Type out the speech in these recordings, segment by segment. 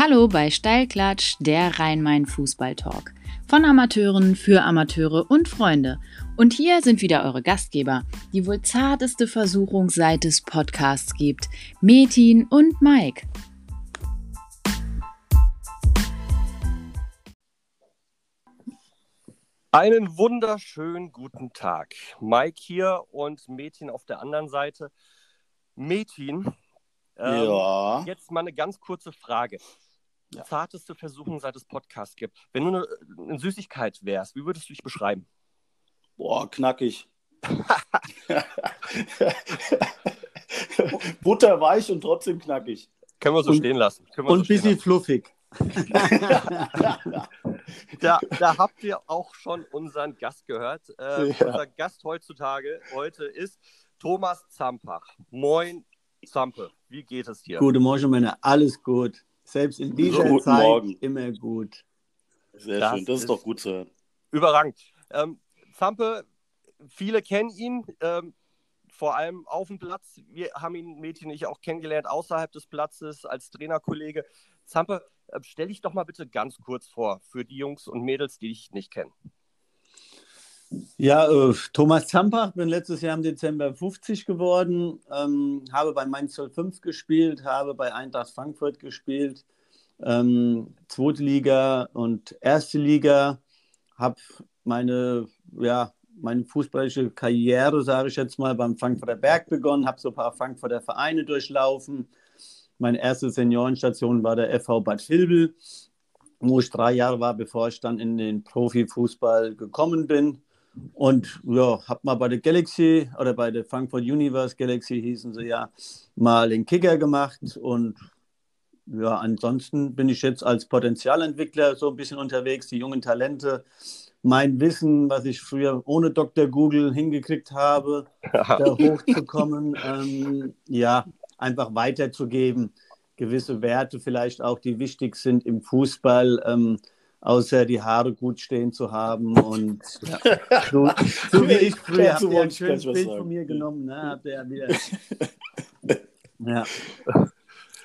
Hallo bei Steilklatsch, der Rhein-Main-Fußball-Talk. Von Amateuren für Amateure und Freunde. Und hier sind wieder eure Gastgeber, die wohl zarteste Versuchung seit es Podcasts gibt, Metin und Mike. Einen wunderschönen guten Tag. Mike hier und Metin auf der anderen Seite. Metin, ähm, Ja. jetzt mal eine ganz kurze Frage. Ja. Zarteste Versuchung, seit es Podcasts gibt. Wenn du eine, eine Süßigkeit wärst, wie würdest du dich beschreiben? Boah, knackig. Butterweich und trotzdem knackig. Können wir so Und- stehen lassen. Und so ein stehen bisschen fluffig. Da, da habt ihr auch schon unseren Gast gehört. Äh, Ja. Unser Gast heutzutage, heute ist Thomas Zampach. Moin, Zampe. Wie geht es dir? Gute Morgen, Männer. Alles gut. Selbst in dieser Guten Zeit Morgen. immer gut. Sehr Das schön, das ist, ist- doch gut zu hören. Überragend. Ähm, Zampe, viele kennen ihn, ähm, vor allem auf dem Platz. Wir haben ihn, Mädchen ich, auch kennengelernt außerhalb des Platzes als Trainerkollege. Zampe, äh, stell dich doch mal bitte ganz kurz vor für die Jungs und Mädels, die dich nicht kennen. Ja, äh, Thomas Zampach, bin letztes Jahr im Dezember 50 geworden, ähm, habe bei Mainz 05 gespielt, habe bei Eintracht Frankfurt gespielt, ähm, zweite Liga und erste Liga, habe meine, ja, meine fußballische Karriere, sage ich jetzt mal, beim Frankfurter Berg begonnen, habe so ein paar Frankfurter Vereine durchlaufen. Meine erste Seniorenstation war der FV Bad Vilbel, wo ich drei Jahre war, bevor ich dann in den Profifußball gekommen bin. Und ja, habe mal bei der Galaxy oder bei der Frankfurt Universe Galaxy hießen sie ja, mal den Kicker gemacht. Und ja, ansonsten bin ich jetzt als Potenzialentwickler so ein bisschen unterwegs, die jungen Talente. Mein Wissen, was ich früher ohne Dr. Google hingekriegt habe, da hochzukommen, ähm, ja, einfach weiterzugeben. Gewisse Werte vielleicht auch, die wichtig sind im Fußball, ähm, außer die Haare gut stehen zu haben. Und ja, so, so wie ich früher habt ihr ein schönes Bild sagen. von mir genommen, ne? Habt ihr ja wieder. Ja,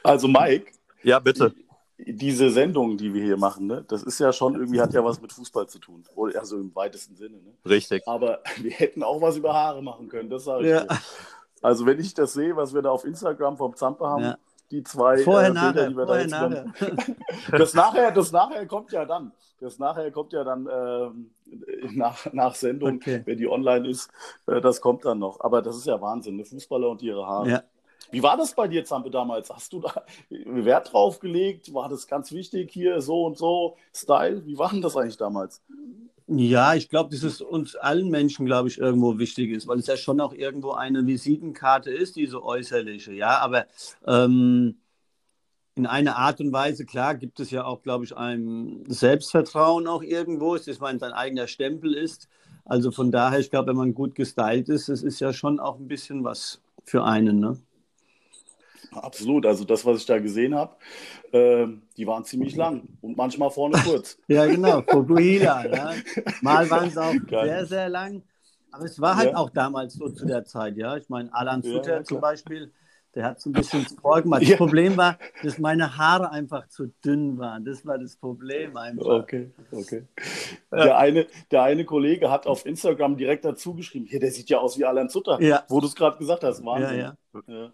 Also Mike, Ja, bitte. diese Sendung, die wir hier machen, ne, das ist ja schon irgendwie, hat ja was mit Fußball zu tun. Oder also im weitesten Sinne. Ne? Richtig. Aber wir hätten auch was über Haare machen können, das sage ich Ja. dir. Also wenn ich das sehe, was wir da auf Instagram vom Zampe haben, Ja. Die zwei vorher, äh, Bilder, nachher, die wir vorher, da nachher. jetzt zusammen- Das nachher, das nachher kommt ja dann. Das nachher kommt ja dann ähm, nach, nach Sendung, Okay. wenn die online ist. Äh, das kommt dann noch. Aber das ist ja Wahnsinn, ne? Fußballer und ihre Haare. Ja. Wie war das bei dir, Zampe, damals? Hast du da Wert drauf gelegt? War das ganz wichtig hier, so und so, Style? Wie war denn das eigentlich damals? Ja, ich glaube, dass es uns allen Menschen, glaube ich, irgendwo wichtig ist, weil es ja schon auch irgendwo eine Visitenkarte ist, diese äußerliche. Ja, aber ähm, in einer Art und Weise, klar, gibt es ja auch, glaube ich, ein Selbstvertrauen auch irgendwo, dass man sein eigener Stempel ist. Also von daher, ich glaube, wenn man gut gestylt ist, das ist ja schon auch ein bisschen was für einen. Ne? Absolut. Also das, was ich da gesehen habe, ähm, die waren ziemlich lang und manchmal vorne kurz. Ja, genau, Fukuhila. ja. Mal waren es auch Geil. sehr, sehr lang. Aber es war halt Ja. auch damals so zu der Zeit, ja. Ich meine, Alan Sutter ja, zum. Beispiel, der hat so ein bisschen vorgemacht. Das Ja. Problem war, dass meine Haare einfach zu dünn waren. Das war das Problem einfach. Okay, okay. Der, eine, der eine Kollege hat auf Instagram direkt dazu geschrieben, hier, der sieht ja aus wie Alan Sutter, Ja. wo du es gerade gesagt hast. Wahnsinn. Ja, Ja,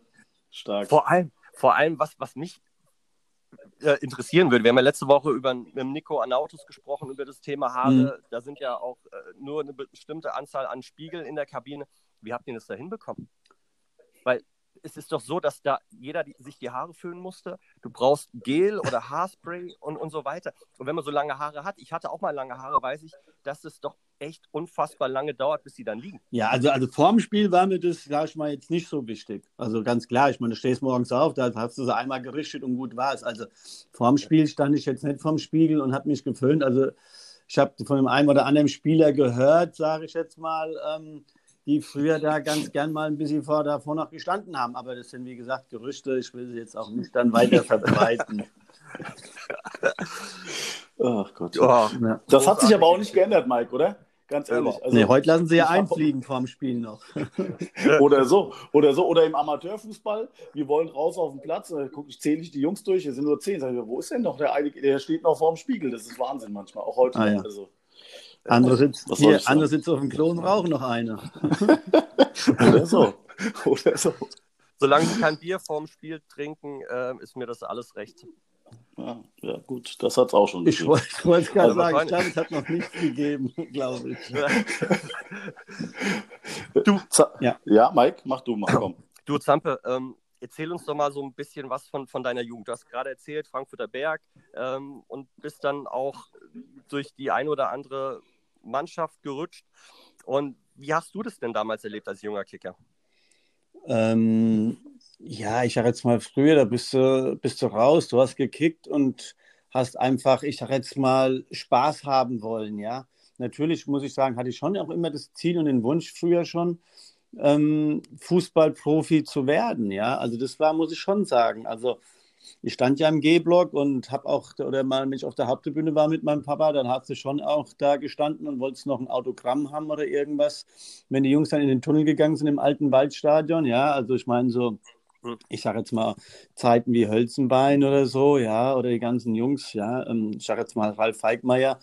Stark. Vor allem, vor allem was, was mich äh, interessieren würde, wir haben ja letzte Woche über mit dem Nico Anautos gesprochen, über das Thema Haare. Mhm. Da sind ja auch äh, nur eine bestimmte Anzahl an Spiegeln in der Kabine. Wie habt ihr das da hinbekommen? Weil es ist doch so, dass da jeder die, sich die Haare föhnen musste. Du brauchst Gel oder Haarspray und, und so weiter. Und wenn man so lange Haare hat, ich hatte auch mal lange Haare, weiß ich, dass es doch echt unfassbar lange dauert, bis sie dann liegen. Ja, also, also vorm Spiel war mir das, sag ich mal, jetzt nicht so wichtig. Also ganz klar, ich meine, du stehst morgens auf, da hast du sie einmal gerichtet und gut war es. Also vorm Spiel stand ich jetzt nicht vorm Spiegel und habe mich geföhnt. Also ich habe von dem einen oder anderen Spieler gehört, sage ich jetzt mal, ähm, die früher da ganz gern mal ein bisschen vor, davor noch gestanden haben. Aber das sind, wie gesagt, Gerüchte. Ich will sie jetzt auch nicht dann weiter verbreiten. Ach Gott. Oh. Das hat sich aber auch nicht geändert, Mike, oder? Ganz ehrlich. Also, nee, heute lassen sie ja einfliegen vorm Spiel noch. oder so. Oder so. Oder im Amateurfußball. Wir wollen raus auf den Platz. Da gucke ich, zähle ich die Jungs durch. Hier sind nur zehn. Sag ich, wo ist denn noch der eine? Der steht noch vorm Spiegel. Das ist Wahnsinn manchmal. Auch heute. Ah, ja. also, andere sitzt, hier, andere sitzt auf dem Klo und rauchen noch eine. oder so. Oder so. Solange sie kein Bier vorm Spiel trinken, äh, ist mir das alles recht. Ja, ja, gut, das hat es auch schon gegeben. Ich wollte es gerade also sagen, ich glaube, es hat noch nichts gegeben, glaube ich. du, ja. ja, Mike, mach du mal, komm. Du, Zampe, ähm, erzähl uns doch mal so ein bisschen was von, von deiner Jugend. Du hast gerade erzählt, Frankfurter Berg ähm, und bist dann auch durch die ein oder andere Mannschaft gerutscht. Und wie hast du das denn damals erlebt als junger Kicker? Ähm, ja, ich sage jetzt mal früher, da bist du, bist du raus, du hast gekickt und hast einfach, ich sage jetzt mal, Spaß haben wollen, ja. Natürlich muss ich sagen, hatte ich schon auch immer das Ziel und den Wunsch früher schon, ähm, Fußballprofi zu werden, ja. Also das war, muss ich schon sagen. Also ich stand ja im G-Block und habe auch, oder mal, wenn ich auf der Haupttribüne war mit meinem Papa, dann hast du schon auch da gestanden und wolltest noch ein Autogramm haben oder irgendwas. Wenn die Jungs dann in den Tunnel gegangen sind im alten Waldstadion, ja, also ich meine so. Ich sage jetzt mal Zeiten wie Hölzenbein oder so, ja, oder die ganzen Jungs, ja, ähm, ich sage jetzt mal Ralf Feigmeier,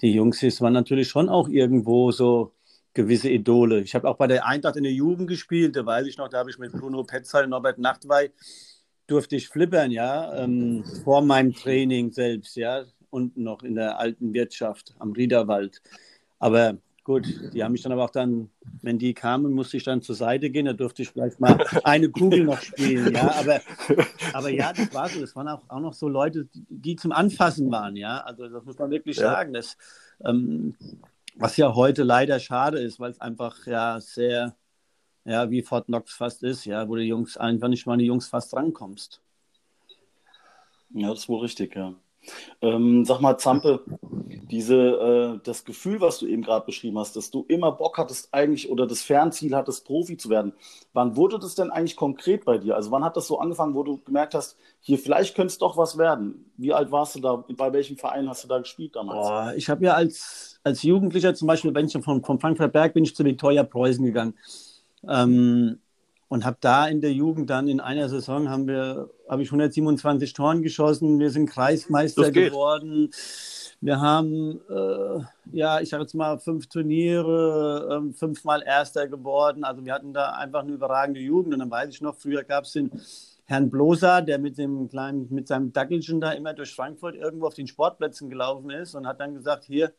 die Jungs, das waren natürlich schon auch irgendwo so gewisse Idole. Ich habe auch bei der Eintracht in der Jugend gespielt, da weiß ich noch, da habe ich mit Bruno Petzal und Norbert Nachtwey durfte ich flippern, ja, ähm, vor meinem Training selbst, ja, unten noch in der alten Wirtschaft am Riederwald. Aber gut, die haben mich dann aber auch dann, wenn die kamen, musste ich dann zur Seite gehen, da durfte ich vielleicht mal eine Kugel noch spielen, ja, aber, aber ja, das war so, das waren auch, auch noch so Leute, die zum Anfassen waren, ja, also das muss man wirklich ja. sagen, das, ähm, was ja heute leider schade ist, weil es einfach ja sehr ja, wie Fort Knox fast ist, ja, wo die Jungs einfach nicht mal die Jungs fast rankommst. Ja, das ist wohl richtig, ja. Ähm, sag mal, Zampe, diese, äh, das Gefühl, was du eben gerade beschrieben hast, dass du immer Bock hattest eigentlich oder das Fernziel hattest, Profi zu werden. Wann wurde das denn eigentlich konkret bei dir? Also wann hat das so angefangen, wo du gemerkt hast, hier vielleicht könnte es doch was werden? Wie alt warst du da? Bei welchem Verein hast du da gespielt damals? Oh, ich habe ja als, als Jugendlicher zum Beispiel, wenn ich von, von Frankfurt Berg bin ich zu Viktoria Preußen gegangen. Ähm, und habe da in der Jugend dann in einer Saison haben wir, habe ich 127 Toren geschossen. Wir sind Kreismeister geworden. Wir haben, äh, ja, ich sage jetzt mal, fünf Turniere, äh, fünfmal Erster geworden. Also wir hatten da einfach eine überragende Jugend. Und dann weiß ich noch, früher gab es den Herrn Bloser, der mit dem kleinen, mit seinem Dackelchen da immer durch Frankfurt irgendwo auf den Sportplätzen gelaufen ist und hat dann gesagt, hier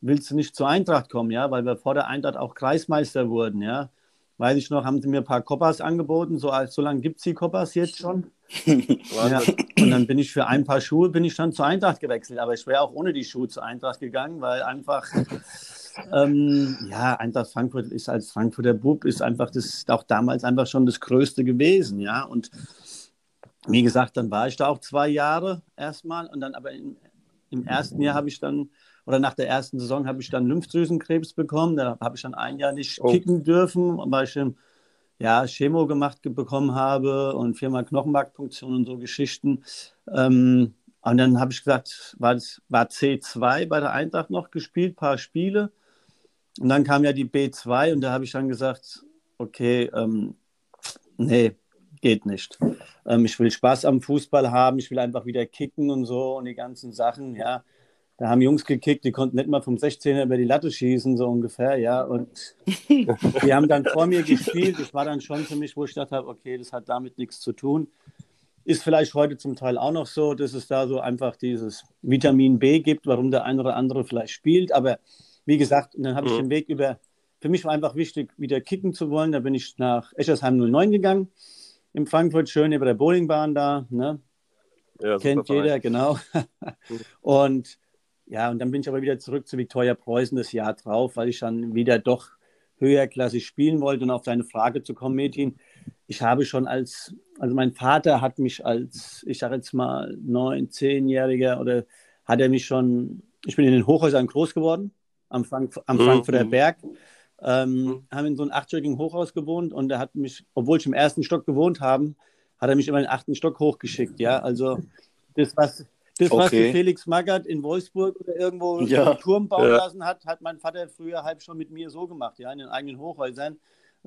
willst du nicht zur Eintracht kommen, ja, weil wir vor der Eintracht auch Kreismeister wurden, ja weiß ich noch, haben sie mir ein paar Koppers angeboten. So, so lange gibt es die Koppers jetzt schon. ja. Und dann bin ich für ein paar Schuhe bin ich dann zur Eintracht gewechselt. Aber ich wäre auch ohne die Schuhe zur Eintracht gegangen, weil einfach, ähm, ja, Eintracht Frankfurt ist als Frankfurter Bub, ist einfach das, auch damals einfach schon das Größte gewesen, ja. Und wie gesagt, dann war ich da auch zwei Jahre erstmal und dann aber im, im ersten Jahr habe ich dann oder nach der ersten Saison habe ich dann Lymphdrüsenkrebs bekommen. Da habe ich dann ein Jahr nicht oh. kicken dürfen, weil ich ja, Chemo gemacht bekommen habe und viermal Knochenmarkpunktion und so Geschichten. Ähm, und dann habe ich gesagt, war, das, war C2 bei der Eintracht noch gespielt, paar Spiele. Und dann kam ja die B2 und da habe ich dann gesagt, okay, ähm, nee, geht nicht. Ähm, ich will Spaß am Fußball haben, ich will einfach wieder kicken und so und die ganzen Sachen, ja. Da haben Jungs gekickt, die konnten nicht mal vom 16er über die Latte schießen, so ungefähr, ja. Und die haben dann vor mir gespielt. Das war dann schon für mich, wo ich dachte, okay, das hat damit nichts zu tun. Ist vielleicht heute zum Teil auch noch so, dass es da so einfach dieses Vitamin B gibt, warum der eine oder andere vielleicht spielt. Aber wie gesagt, dann habe ich mhm. den Weg über. Für mich war einfach wichtig, wieder kicken zu wollen. Da bin ich nach Eschersheim 09 gegangen, in Frankfurt, schön über der Bowlingbahn da. Ne? Ja, Kennt jeder, genau. und ja, und dann bin ich aber wieder zurück zu Viktoria Preußen das Jahr drauf, weil ich dann wieder doch höherklassig spielen wollte. Und auf deine Frage zu kommen, Metin, ich habe schon als, also mein Vater hat mich als, ich sage jetzt mal, neun, zehnjähriger oder hat er mich schon, ich bin in den Hochhäusern groß geworden, am, Frank am mhm. Frankfurter Berg. Ähm, mhm. haben in so einem achtstöckigen Hochhaus gewohnt und er hat mich, obwohl ich im ersten Stock gewohnt habe, hat er mich immer in den achten Stock hochgeschickt. Ja, also das, was, Das, was okay. Felix Magath in Wolfsburg oder irgendwo ja. einen Turm bauen ja. lassen hat, hat mein Vater früher halb schon mit mir so gemacht, ja, in den eigenen Hochhäusern.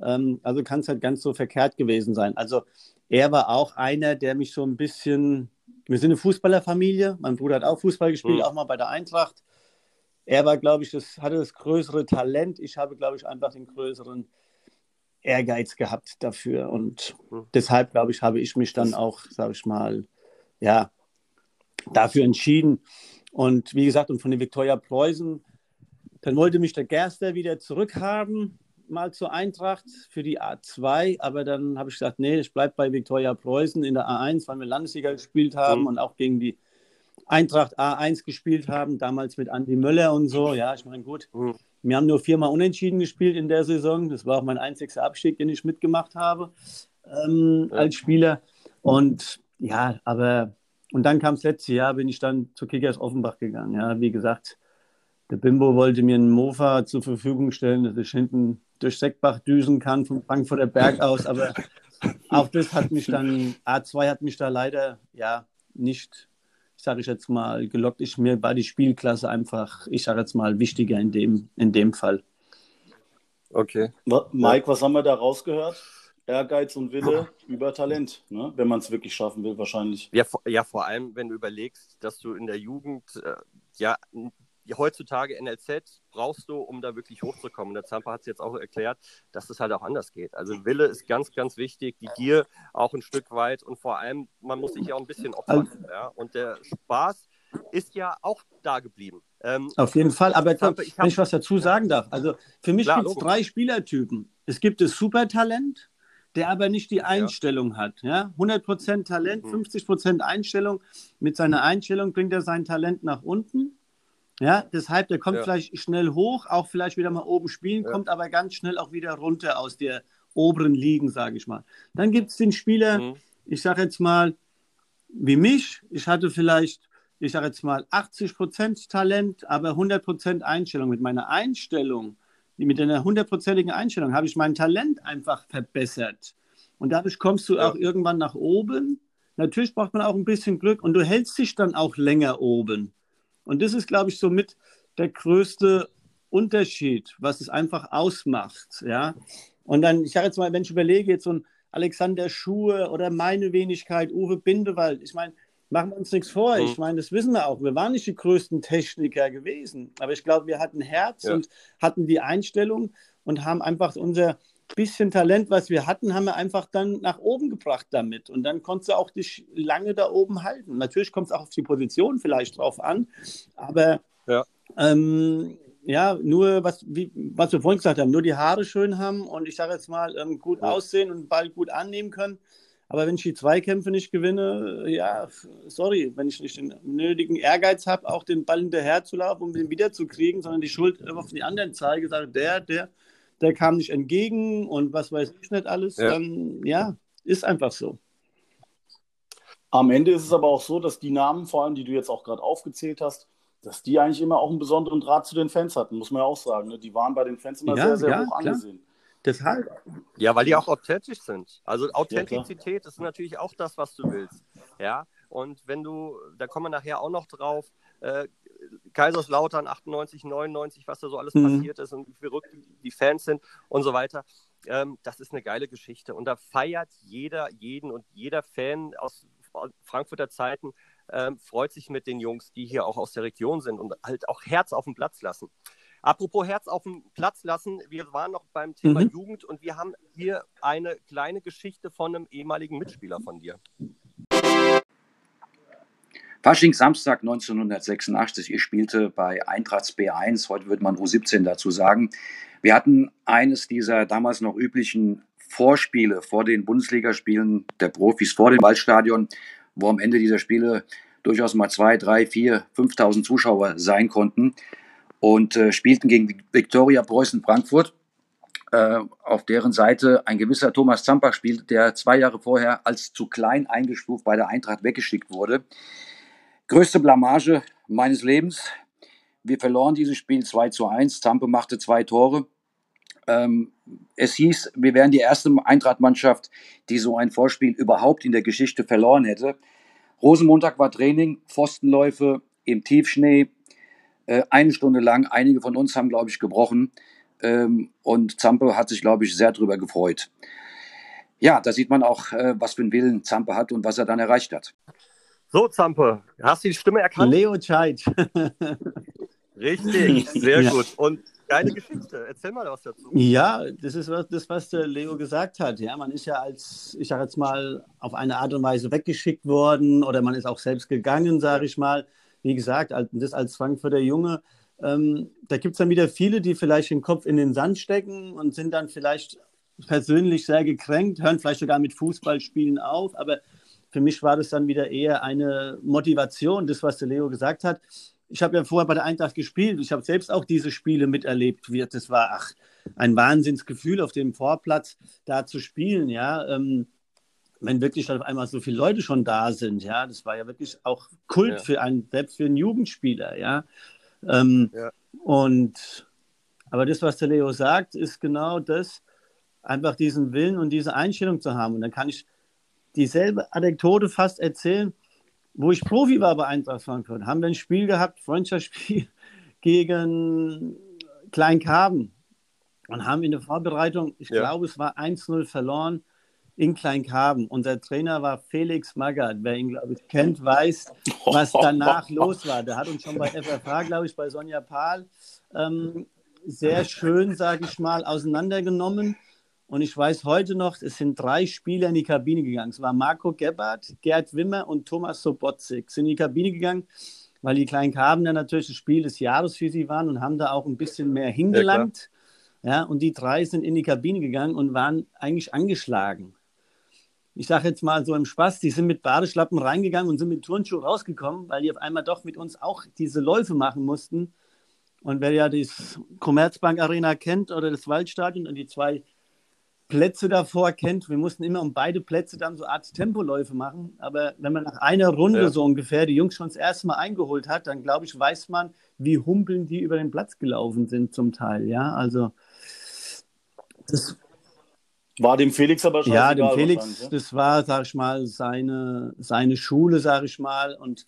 Ähm, also kann es halt ganz so verkehrt gewesen sein. Also er war auch einer, der mich so ein bisschen. Wir sind eine Fußballerfamilie. Mein Bruder hat auch Fußball gespielt, mhm. auch mal bei der Eintracht. Er war, glaube ich, das hatte das größere Talent. Ich habe, glaube ich, einfach den größeren Ehrgeiz gehabt dafür. Und mhm. deshalb, glaube ich, habe ich mich dann auch, sage ich mal, ja, dafür entschieden. Und wie gesagt, und von den Viktoria Preußen, dann wollte mich der Gerster wieder zurückhaben, mal zur Eintracht für die A2, aber dann habe ich gesagt, nee, ich bleibe bei Viktoria Preußen in der A1, weil wir Landesliga gespielt haben mhm. und auch gegen die Eintracht A1 gespielt haben, damals mit Andi Möller und so. Ja, ich meine, gut, mhm. wir haben nur viermal unentschieden gespielt in der Saison. Das war auch mein einziger Abstieg, den ich mitgemacht habe ähm, ja. als Spieler. Und ja, aber und dann kam das letzte Jahr, bin ich dann zu Kickers Offenbach gegangen. Ja, wie gesagt, der Bimbo wollte mir einen Mofa zur Verfügung stellen, dass ich hinten durch Seckbach düsen kann, vom Frankfurter Berg aus. Aber auch das hat mich dann, A2 hat mich da leider ja nicht, sage ich jetzt mal, gelockt. Ich, mir war die Spielklasse einfach, ich sage jetzt mal, wichtiger in dem, in dem Fall. Okay. Mike, was haben wir da rausgehört? Ehrgeiz und Wille über Talent, ne? wenn man es wirklich schaffen will, wahrscheinlich. Ja, vor, ja, vor allem, wenn du überlegst, dass du in der Jugend, äh, ja, heutzutage NLZ brauchst du, um da wirklich hochzukommen. Der Zampa hat es jetzt auch erklärt, dass es halt auch anders geht. Also Wille ist ganz, ganz wichtig, die Gier auch ein Stück weit und vor allem, man muss sich ja auch ein bisschen opfern. Also, ja? Und der Spaß ist ja auch da geblieben. Ähm, Auf jeden Fall, aber Zampa, ich wenn ich was dazu sagen darf, also für mich gibt es drei Spielertypen. Es gibt das Supertalent, der aber nicht die Einstellung ja. hat. Ja? 100% Talent, mhm. 50% Einstellung. Mit seiner Einstellung bringt er sein Talent nach unten. Ja, deshalb, der kommt ja. vielleicht schnell hoch, auch vielleicht wieder mal oben spielen, ja. kommt aber ganz schnell auch wieder runter aus der oberen Ligen, sage ich mal. Dann gibt es den Spieler, mhm. ich sage jetzt mal, wie mich. Ich hatte vielleicht, ich sage jetzt mal, 80% Talent, aber 100% Einstellung. Mit meiner Einstellung mit einer hundertprozentigen Einstellung habe ich mein Talent einfach verbessert. Und dadurch kommst du ja. auch irgendwann nach oben. Natürlich braucht man auch ein bisschen Glück und du hältst dich dann auch länger oben. Und das ist, glaube ich, somit der größte Unterschied, was es einfach ausmacht. Ja? Und dann, ich sage jetzt mal, wenn ich überlege, jetzt so ein Alexander Schuhe oder meine Wenigkeit, Uwe Bindewald, ich meine, machen wir uns nichts vor. Mhm. Ich meine, das wissen wir auch. Wir waren nicht die größten Techniker gewesen, aber ich glaube, wir hatten Herz ja. und hatten die Einstellung und haben einfach unser bisschen Talent, was wir hatten, haben wir einfach dann nach oben gebracht damit. Und dann konntest du auch dich lange da oben halten. Natürlich kommt es auch auf die Position vielleicht drauf an, aber ja, ähm, ja nur was, wie, was wir vorhin gesagt haben, nur die Haare schön haben und ich sage jetzt mal ähm, gut ja. aussehen und den Ball gut annehmen können aber wenn ich die Zweikämpfe nicht gewinne, ja, sorry, wenn ich nicht den nötigen Ehrgeiz habe, auch den Ball hinterher zu laufen, um den wiederzukriegen, sondern die Schuld auf die anderen zeige, sage, der, der, der kam nicht entgegen und was weiß ich nicht alles, ja. dann ja, ist einfach so. Am Ende ist es aber auch so, dass die Namen, vor allem die du jetzt auch gerade aufgezählt hast, dass die eigentlich immer auch einen besonderen Draht zu den Fans hatten, muss man ja auch sagen. Ne? Die waren bei den Fans immer ja, sehr, sehr ja, hoch klar. angesehen. Deshalb. Ja, weil die auch authentisch sind. Also Authentizität ja, ist natürlich auch das, was du willst. Ja, und wenn du, da kommen wir nachher auch noch drauf, äh, Kaiserslautern 98, 99, was da so alles mhm. passiert ist und wie verrückt die Fans sind und so weiter. Ähm, das ist eine geile Geschichte. Und da feiert jeder, jeden und jeder Fan aus Frankfurter Zeiten ähm, freut sich mit den Jungs, die hier auch aus der Region sind und halt auch Herz auf den Platz lassen. Apropos Herz auf den Platz lassen, wir waren noch beim Thema mhm. Jugend und wir haben hier eine kleine Geschichte von einem ehemaligen Mitspieler von dir. Fasching Samstag 1986. Ich spielte bei Eintrachts B1, heute würde man U17 dazu sagen. Wir hatten eines dieser damals noch üblichen Vorspiele vor den Bundesligaspielen der Profis vor dem Waldstadion, wo am Ende dieser Spiele durchaus mal zwei, drei, vier, 5.000 Zuschauer sein konnten und äh, spielten gegen Viktoria Preußen Frankfurt, äh, auf deren Seite ein gewisser Thomas Zampach spielte, der zwei Jahre vorher als zu klein eingestuft bei der Eintracht weggeschickt wurde. Größte Blamage meines Lebens. Wir verloren dieses Spiel 2 zu 1. Zampe machte zwei Tore. Ähm, es hieß, wir wären die erste Eintracht-Mannschaft, die so ein Vorspiel überhaupt in der Geschichte verloren hätte. Rosenmontag war Training, Pfostenläufe im Tiefschnee, äh, eine Stunde lang. Einige von uns haben, glaube ich, gebrochen. Ähm, und Zampe hat sich, glaube ich, sehr darüber gefreut. Ja, da sieht man auch, äh, was für einen Willen Zampe hat und was er dann erreicht hat. So, Zampe, hast du die Stimme erkannt? Leo Scheidt. Richtig, sehr ja. gut. Und geile Geschichte. Erzähl mal was dazu. Ja, das ist was, das, was der Leo gesagt hat. Ja, man ist ja als, ich sage jetzt mal, auf eine Art und Weise weggeschickt worden oder man ist auch selbst gegangen, sage ich mal. Wie gesagt, das als Frankfurter Junge. Ähm, da gibt es dann wieder viele, die vielleicht den Kopf in den Sand stecken und sind dann vielleicht persönlich sehr gekränkt, hören vielleicht sogar mit Fußballspielen auf. Aber für mich war das dann wieder eher eine Motivation, das, was der Leo gesagt hat ich habe ja vorher bei der Eintracht gespielt. Ich habe selbst auch diese Spiele miterlebt. Das war ach, ein Wahnsinnsgefühl, auf dem Vorplatz da zu spielen. Ja, ähm, wenn wirklich auf einmal so viele Leute schon da sind. Ja, das war ja wirklich auch Kult ja. für einen, selbst für einen Jugendspieler. Ja, ähm, ja. und aber das, was der Leo sagt, ist genau das, einfach diesen Willen und diese Einstellung zu haben. Und dann kann ich dieselbe Anekdote fast erzählen wo ich Profi war bei Eintracht Frankfurt, haben wir ein Spiel gehabt, Freundschaftsspiel gegen Kleinkarben und haben in der Vorbereitung, ich ja. glaube, es war 1-0 verloren in Kleinkarben. Unser Trainer war Felix Magath. Wer ihn, glaube ich, kennt, weiß, was danach los war. Der hat uns schon bei FFH, glaube ich, bei Sonja Pahl ähm, sehr schön, sage ich mal, auseinandergenommen. Und ich weiß heute noch, es sind drei Spieler in die Kabine gegangen. Es war Marco Gebhardt, Gerd Wimmer und Thomas Sobotzik. Sind in die Kabine gegangen, weil die kleinen Karben dann natürlich das Spiel des Jahres für sie waren und haben da auch ein bisschen mehr hingelangt. Ja, ja und die drei sind in die Kabine gegangen und waren eigentlich angeschlagen. Ich sage jetzt mal so im Spaß, die sind mit Badeschlappen reingegangen und sind mit Turnschuh rausgekommen, weil die auf einmal doch mit uns auch diese Läufe machen mussten. Und wer ja das Commerzbank Arena kennt oder das Waldstadion und die zwei Plätze davor kennt, wir mussten immer um beide Plätze dann so eine Art Tempoläufe machen. Aber wenn man nach einer Runde ja. so ungefähr die Jungs schon das erste Mal eingeholt hat, dann glaube ich, weiß man, wie humpeln die über den Platz gelaufen sind zum Teil. Ja, also das war dem Felix aber schon. Ja, dem Felix, ja? das war, sag ich mal, seine, seine Schule, sag ich mal. Und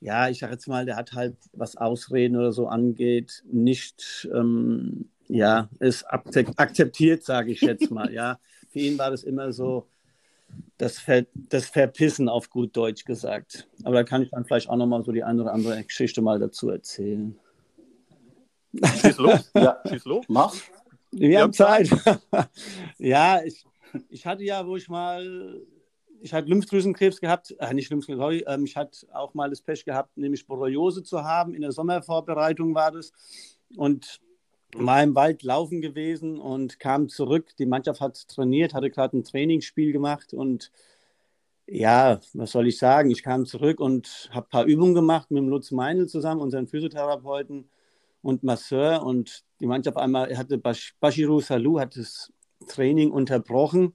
ja, ich sag jetzt mal, der hat halt, was Ausreden oder so angeht, nicht. Ähm, ja, ist akzeptiert, sage ich jetzt mal. Ja, für ihn war das immer so das, Ver das Verpissen auf gut Deutsch gesagt. Aber da kann ich dann vielleicht auch nochmal so die eine oder andere Geschichte mal dazu erzählen. Schieß los. ja, schieß los. Mach. Wir, Wir haben Zeit. ja, ich, ich hatte ja, wo ich mal, ich hatte Lymphdrüsenkrebs gehabt, äh, nicht Lymphdrüsenkrebs, sorry, ähm, ich hatte auch mal das Pech gehabt, nämlich Borreliose zu haben. In der Sommervorbereitung war das. Und war im Wald laufen gewesen und kam zurück. Die Mannschaft hat trainiert, hatte gerade ein Trainingsspiel gemacht und ja, was soll ich sagen? Ich kam zurück und habe ein paar Übungen gemacht mit dem Lutz Meinl zusammen, unseren Physiotherapeuten und Masseur. Und die Mannschaft einmal hatte Bashiru Salou hat das Training unterbrochen,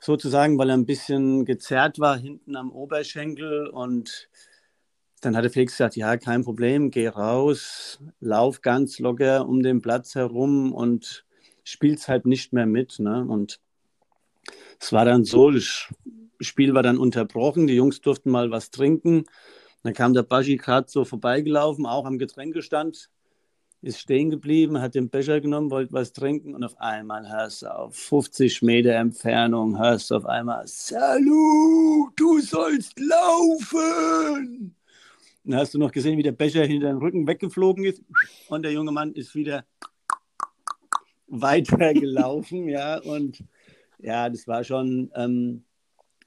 sozusagen, weil er ein bisschen gezerrt war hinten am Oberschenkel und dann hatte Felix gesagt, ja, kein Problem, geh raus, lauf ganz locker um den Platz herum und spielst halt nicht mehr mit. Ne? Und es war dann so, das Spiel war dann unterbrochen, die Jungs durften mal was trinken. Dann kam der Baschi gerade so vorbeigelaufen, auch am Getränkestand, ist stehen geblieben, hat den Becher genommen, wollte was trinken und auf einmal hörst du auf 50 Meter Entfernung, hörst du auf einmal, Salut, du sollst laufen! Dann hast du noch gesehen, wie der Becher hinter den Rücken weggeflogen ist und der junge Mann ist wieder weitergelaufen, ja, und ja, das war schon, ähm,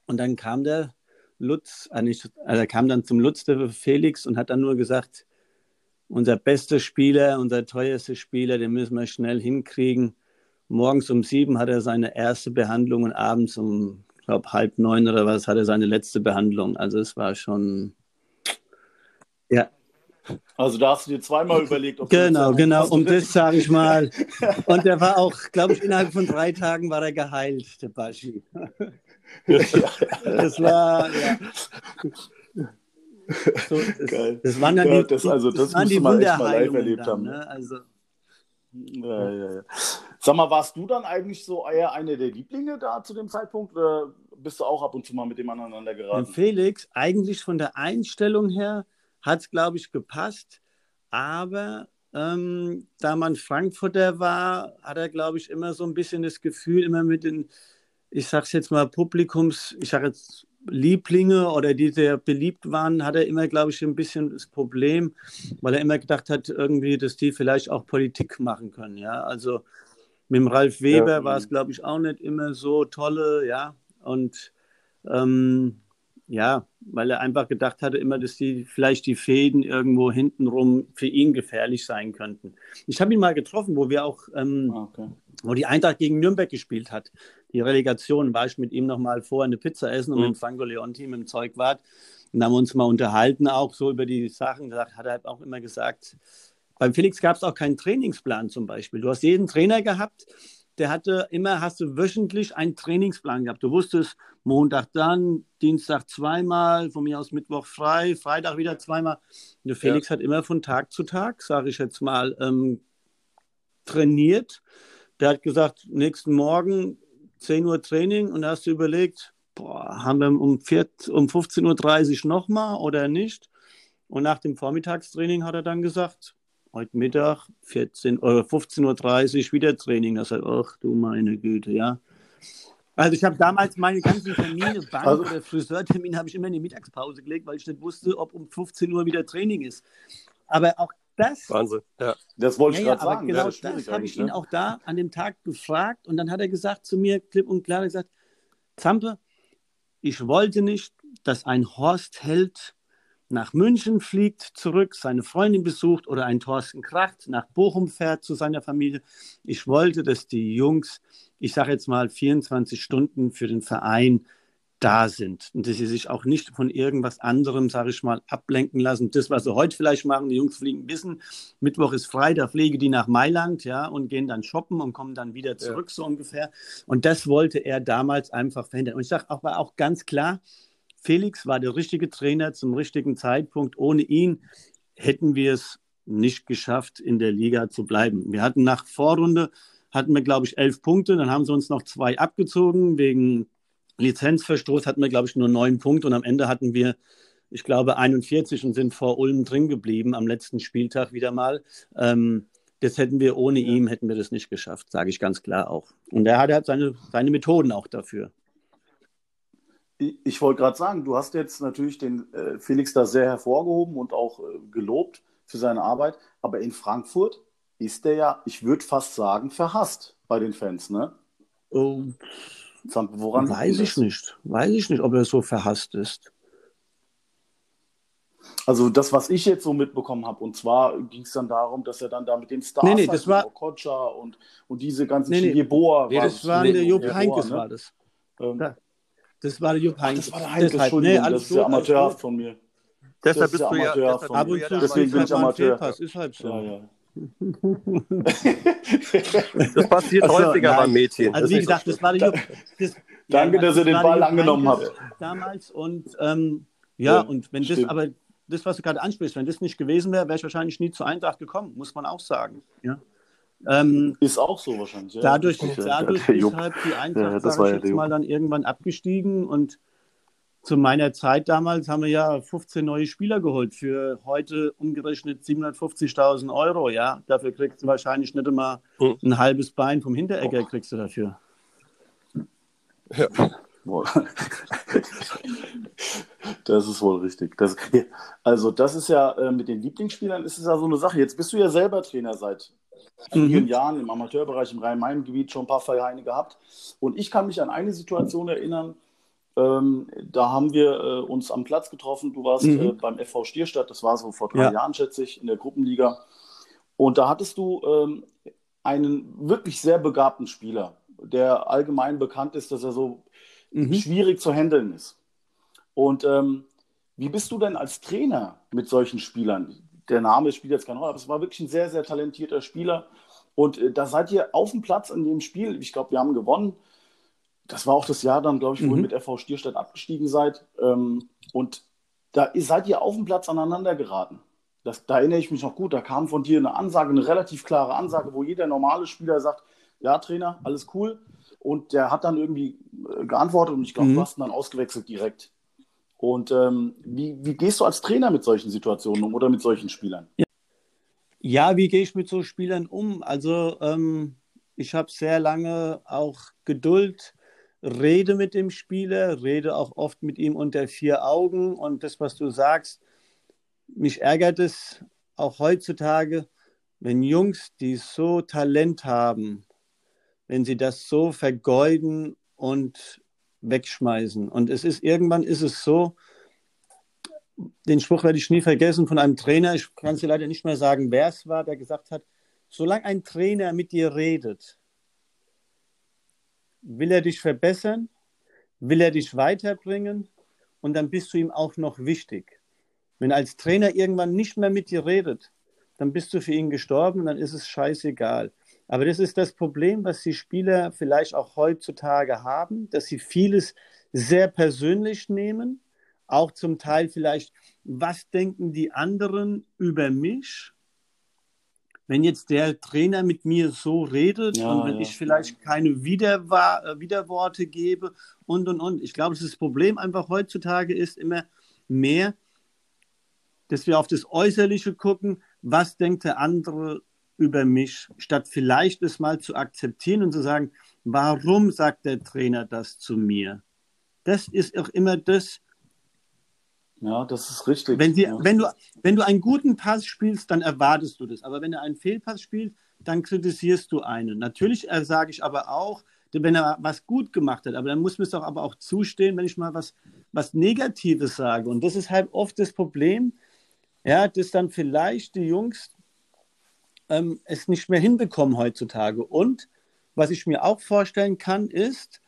und dann kam der Lutz, äh, also er kam dann zum Lutz, der Felix, und hat dann nur gesagt, unser bester Spieler, unser teuerster Spieler, den müssen wir schnell hinkriegen. Morgens um sieben hat er seine erste Behandlung und abends um, ich glaube, halb neun oder was, hat er seine letzte Behandlung. Also es war schon, ja. Also da hast du dir zweimal überlegt, ob Genau, du genau, um das sage ich mal. Und der war auch, glaube ich, innerhalb von drei Tagen war er geheilt, der Baschi. das war, ja. So, das, Geil. Das waren dann ja, die, das, also, das, das waren die mal echt mal live erlebt dann, haben. Ne? Also, ja, ja, ja. Sag mal, warst du dann eigentlich so eher einer der Lieblinge da zu dem Zeitpunkt? Oder bist du auch ab und zu mal mit dem aneinander geraten? Felix, eigentlich von der Einstellung her hat es, glaube ich, gepasst. Aber ähm, da man Frankfurter war, hat er, glaube ich, immer so ein bisschen das Gefühl, immer mit den, ich sage es jetzt mal, Publikums, ich sage jetzt Lieblinge oder die sehr beliebt waren, hat er immer, glaube ich, ein bisschen das Problem, weil er immer gedacht hat, irgendwie, dass die vielleicht auch Politik machen können. Ja, also mit dem Ralf Weber ja. war es, glaube ich, auch nicht immer so tolle, ja. Und ähm, ja, weil er einfach gedacht hatte immer, dass die vielleicht die Fäden irgendwo hintenrum für ihn gefährlich sein könnten. Ich habe ihn mal getroffen, wo wir auch, ähm, ah, okay. Wo die Eintracht gegen Nürnberg gespielt hat. Die Relegation war ich mit ihm noch mal vor eine Pizza essen und mhm. mit dem Franco Leonti im Zeugwart. Und haben wir uns mal unterhalten, auch so über die Sachen. Da hat er auch immer gesagt, beim Felix gab es auch keinen Trainingsplan zum Beispiel. Du hast jeden Trainer gehabt, der hatte immer, hast du wöchentlich einen Trainingsplan gehabt. Du wusstest, Montag dann, Dienstag zweimal, von mir aus Mittwoch frei, Freitag wieder zweimal. Und der Felix ja. hat immer von Tag zu Tag, sage ich jetzt mal, ähm, trainiert. Der hat gesagt, nächsten Morgen 10 Uhr Training und da hast du überlegt, boah, haben wir um, 4, um 15.30 Uhr nochmal oder nicht? Und nach dem Vormittagstraining hat er dann gesagt, heute Mittag 14, äh, 15.30 Uhr wieder Training. Das heißt, ach du meine Güte, ja. Also ich habe damals meine ganzen Termine, Bank- also, oder Friseurtermine, habe ich immer in die Mittagspause gelegt, weil ich nicht wusste, ob um 15 Uhr wieder Training ist. Aber auch das. Wahnsinn, ja. Das wollte ich ja, gerade sagen. Genau das, das habe ich ihn ne? auch da an dem Tag gefragt und dann hat er gesagt zu mir, klipp und klar, gesagt, Zampe, ich wollte nicht, dass ein Horst Held nach München fliegt, zurück, seine Freundin besucht oder ein Thorsten Kracht nach Bochum fährt zu seiner Familie. Ich wollte, dass die Jungs, ich sage jetzt mal 24 Stunden für den Verein da sind und dass sie sich auch nicht von irgendwas anderem, sage ich mal, ablenken lassen. Das, was sie heute vielleicht machen, die Jungs fliegen wissen, Mittwoch ist frei, da fliegen die nach Mailand, ja, und gehen dann shoppen und kommen dann wieder zurück, ja. so ungefähr. Und das wollte er damals einfach verhindern. Und ich sage aber auch ganz klar, Felix war der richtige Trainer zum richtigen Zeitpunkt. Ohne ihn hätten wir es nicht geschafft, in der Liga zu bleiben. Wir hatten nach Vorrunde, hatten wir, glaube ich, elf Punkte. Dann haben sie uns noch zwei abgezogen. Wegen Lizenzverstoß hatten wir, glaube ich, nur neun Punkte. Und am Ende hatten wir, ich glaube, 41 und sind vor Ulm drin geblieben am letzten Spieltag wieder mal. Ähm, das hätten wir ohne ja. ihn, hätten wir das nicht geschafft, sage ich ganz klar auch. Und er hat halt seine, seine Methoden auch dafür. Ich wollte gerade sagen, du hast jetzt natürlich den äh, Felix da sehr hervorgehoben und auch äh, gelobt für seine Arbeit, aber in Frankfurt ist der ja, ich würde fast sagen, verhasst bei den Fans, ne? Oh, Woran weiß ich nicht. Weiß ich nicht, ob er so verhasst ist. Also das, was ich jetzt so mitbekommen habe, und zwar ging es dann darum, dass er dann da mit den Stars, nee, nee, das war Okocha und, und diese ganzen nee, nee. Boa, nee, das war der Jupp Heynckes, ne? war das. Das war der Jupp Heynckes. Das war der Heynckes, Entschuldigung, nee, das ist ja amateurhaft von mir. Deshalb bist du ja, deswegen bin ich Amateur. Fehlpass, ist halt so. Das passiert also, häufiger nein. beim Mädchen. Also wie gesagt, das war Jupp. Das, Danke, ja, dass ihr den Ball angenommen habt. Damals und ähm, ja, ja, und wenn stimmt. das aber das, was du gerade ansprichst, wenn das nicht gewesen wäre, wäre ich wahrscheinlich nie zur Eintracht gekommen, muss man auch sagen. Ja. Ähm, ist auch so wahrscheinlich. Ja. Dadurch, dadurch ist halt die Eintracht, ja, sage ich jetzt mal, dann irgendwann abgestiegen und zu meiner Zeit damals haben wir ja 15 neue Spieler geholt für heute umgerechnet 750.000 Euro. Ja, dafür kriegst du wahrscheinlich nicht immer hm. ein halbes Bein vom Hinteregger oh. kriegst du dafür. Ja. Das ist wohl richtig. Das, also das ist ja äh, mit den Lieblingsspielern ist es ja so eine Sache. Jetzt bist du ja selber Trainer seit vielen mhm. Jahren im Amateurbereich im Rhein-Main-Gebiet schon ein paar Vereine gehabt. Und ich kann mich an eine Situation erinnern, ähm, da haben wir äh, uns am Platz getroffen. Du warst mhm. äh, beim FV Stierstadt, das war so vor drei ja. Jahren, schätze ich, in der Gruppenliga. Und da hattest du ähm, einen wirklich sehr begabten Spieler, der allgemein bekannt ist, dass er so mhm. schwierig zu handeln ist. Und ähm, wie bist du denn als Trainer mit solchen Spielern? Der Name spielt jetzt keine Rolle, aber es war wirklich ein sehr, sehr talentierter Spieler. Und äh, da seid ihr auf dem Platz in dem Spiel, ich glaube, wir haben gewonnen. Das war auch das Jahr dann, glaube ich, wo mhm. ihr mit FV Stierstadt abgestiegen seid. Ähm, und da seid ihr auf dem Platz aneinander geraten. Das, da erinnere ich mich noch gut. Da kam von dir eine Ansage, eine relativ klare Ansage, wo jeder normale Spieler sagt: Ja, Trainer, alles cool. Und der hat dann irgendwie äh, geantwortet und ich glaube, mhm. du hast ihn dann ausgewechselt direkt. Und ähm, wie, wie gehst du als Trainer mit solchen Situationen um oder mit solchen Spielern? Ja, ja wie gehe ich mit so Spielern um? Also ähm, ich habe sehr lange auch Geduld, rede mit dem Spieler, rede auch oft mit ihm unter vier Augen und das, was du sagst, mich ärgert es auch heutzutage, wenn Jungs, die so Talent haben, wenn sie das so vergeuden und wegschmeißen. Und es ist irgendwann ist es so, den Spruch werde ich nie vergessen von einem Trainer, ich kann es dir leider nicht mehr sagen, wer es war, der gesagt hat, solange ein Trainer mit dir redet, will er dich verbessern, will er dich weiterbringen und dann bist du ihm auch noch wichtig. Wenn als Trainer irgendwann nicht mehr mit dir redet, dann bist du für ihn gestorben dann ist es scheißegal. Aber das ist das Problem, was die Spieler vielleicht auch heutzutage haben, dass sie vieles sehr persönlich nehmen, auch zum Teil vielleicht, was denken die anderen über mich? Wenn jetzt der Trainer mit mir so redet ja, und wenn ja. ich vielleicht keine Widerwa äh, Widerworte gebe und und und. Ich glaube, das Problem einfach heutzutage ist immer mehr, dass wir auf das Äußerliche gucken, was denkt der andere über mich, statt vielleicht es mal zu akzeptieren und zu sagen, warum sagt der Trainer das zu mir? Das ist auch immer das. Ja, das ist richtig. Wenn, die, ja. wenn, du, wenn du einen guten Pass spielst, dann erwartest du das. Aber wenn er einen Fehlpass spielt, dann kritisierst du einen. Natürlich äh, sage ich aber auch, wenn er was gut gemacht hat, aber dann muss mir es doch aber auch zustehen, wenn ich mal was, was Negatives sage. Und das ist halt oft das Problem, ja, dass dann vielleicht die Jungs ähm, es nicht mehr hinbekommen heutzutage. Und was ich mir auch vorstellen kann, ist,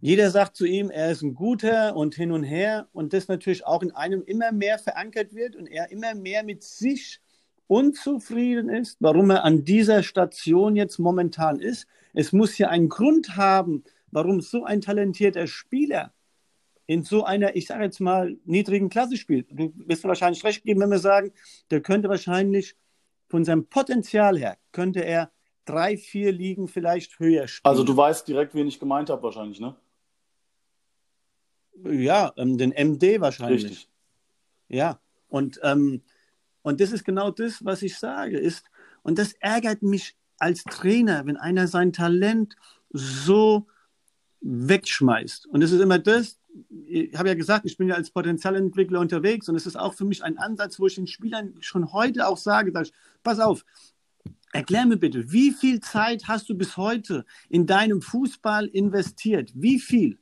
jeder sagt zu ihm, er ist ein guter und hin und her und das natürlich auch in einem immer mehr verankert wird und er immer mehr mit sich unzufrieden ist, warum er an dieser Station jetzt momentan ist. Es muss ja einen Grund haben, warum so ein talentierter Spieler in so einer, ich sage jetzt mal, niedrigen Klasse spielt. Du wirst mir wahrscheinlich recht geben, wenn wir sagen, der könnte wahrscheinlich von seinem Potenzial her, könnte er drei, vier Ligen vielleicht höher spielen. Also du weißt direkt, wen ich gemeint habe wahrscheinlich, ne? Ja, ähm, den MD wahrscheinlich. Richtig. Ja, und, ähm, und das ist genau das, was ich sage, ist, und das ärgert mich als Trainer, wenn einer sein Talent so wegschmeißt. Und es ist immer das, ich habe ja gesagt, ich bin ja als Potenzialentwickler unterwegs und es ist auch für mich ein Ansatz, wo ich den Spielern schon heute auch sage, dass, pass auf, erklär mir bitte, wie viel Zeit hast du bis heute in deinem Fußball investiert? Wie viel?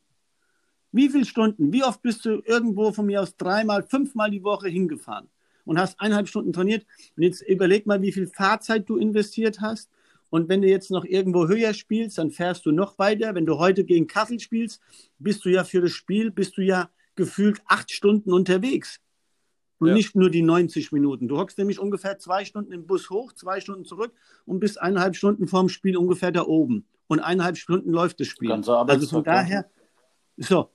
Wie viele Stunden? Wie oft bist du irgendwo von mir aus dreimal, fünfmal die Woche hingefahren und hast eineinhalb Stunden trainiert? Und jetzt überleg mal, wie viel Fahrzeit du investiert hast und wenn du jetzt noch irgendwo höher spielst, dann fährst du noch weiter. Wenn du heute gegen Kassel spielst, bist du ja für das Spiel, bist du ja gefühlt acht Stunden unterwegs. Und ja. nicht nur die 90 Minuten. Du hockst nämlich ungefähr zwei Stunden im Bus hoch, zwei Stunden zurück und bist eineinhalb Stunden vorm Spiel ungefähr da oben. Und eineinhalb Stunden läuft das Spiel. Ganze also von daher, so.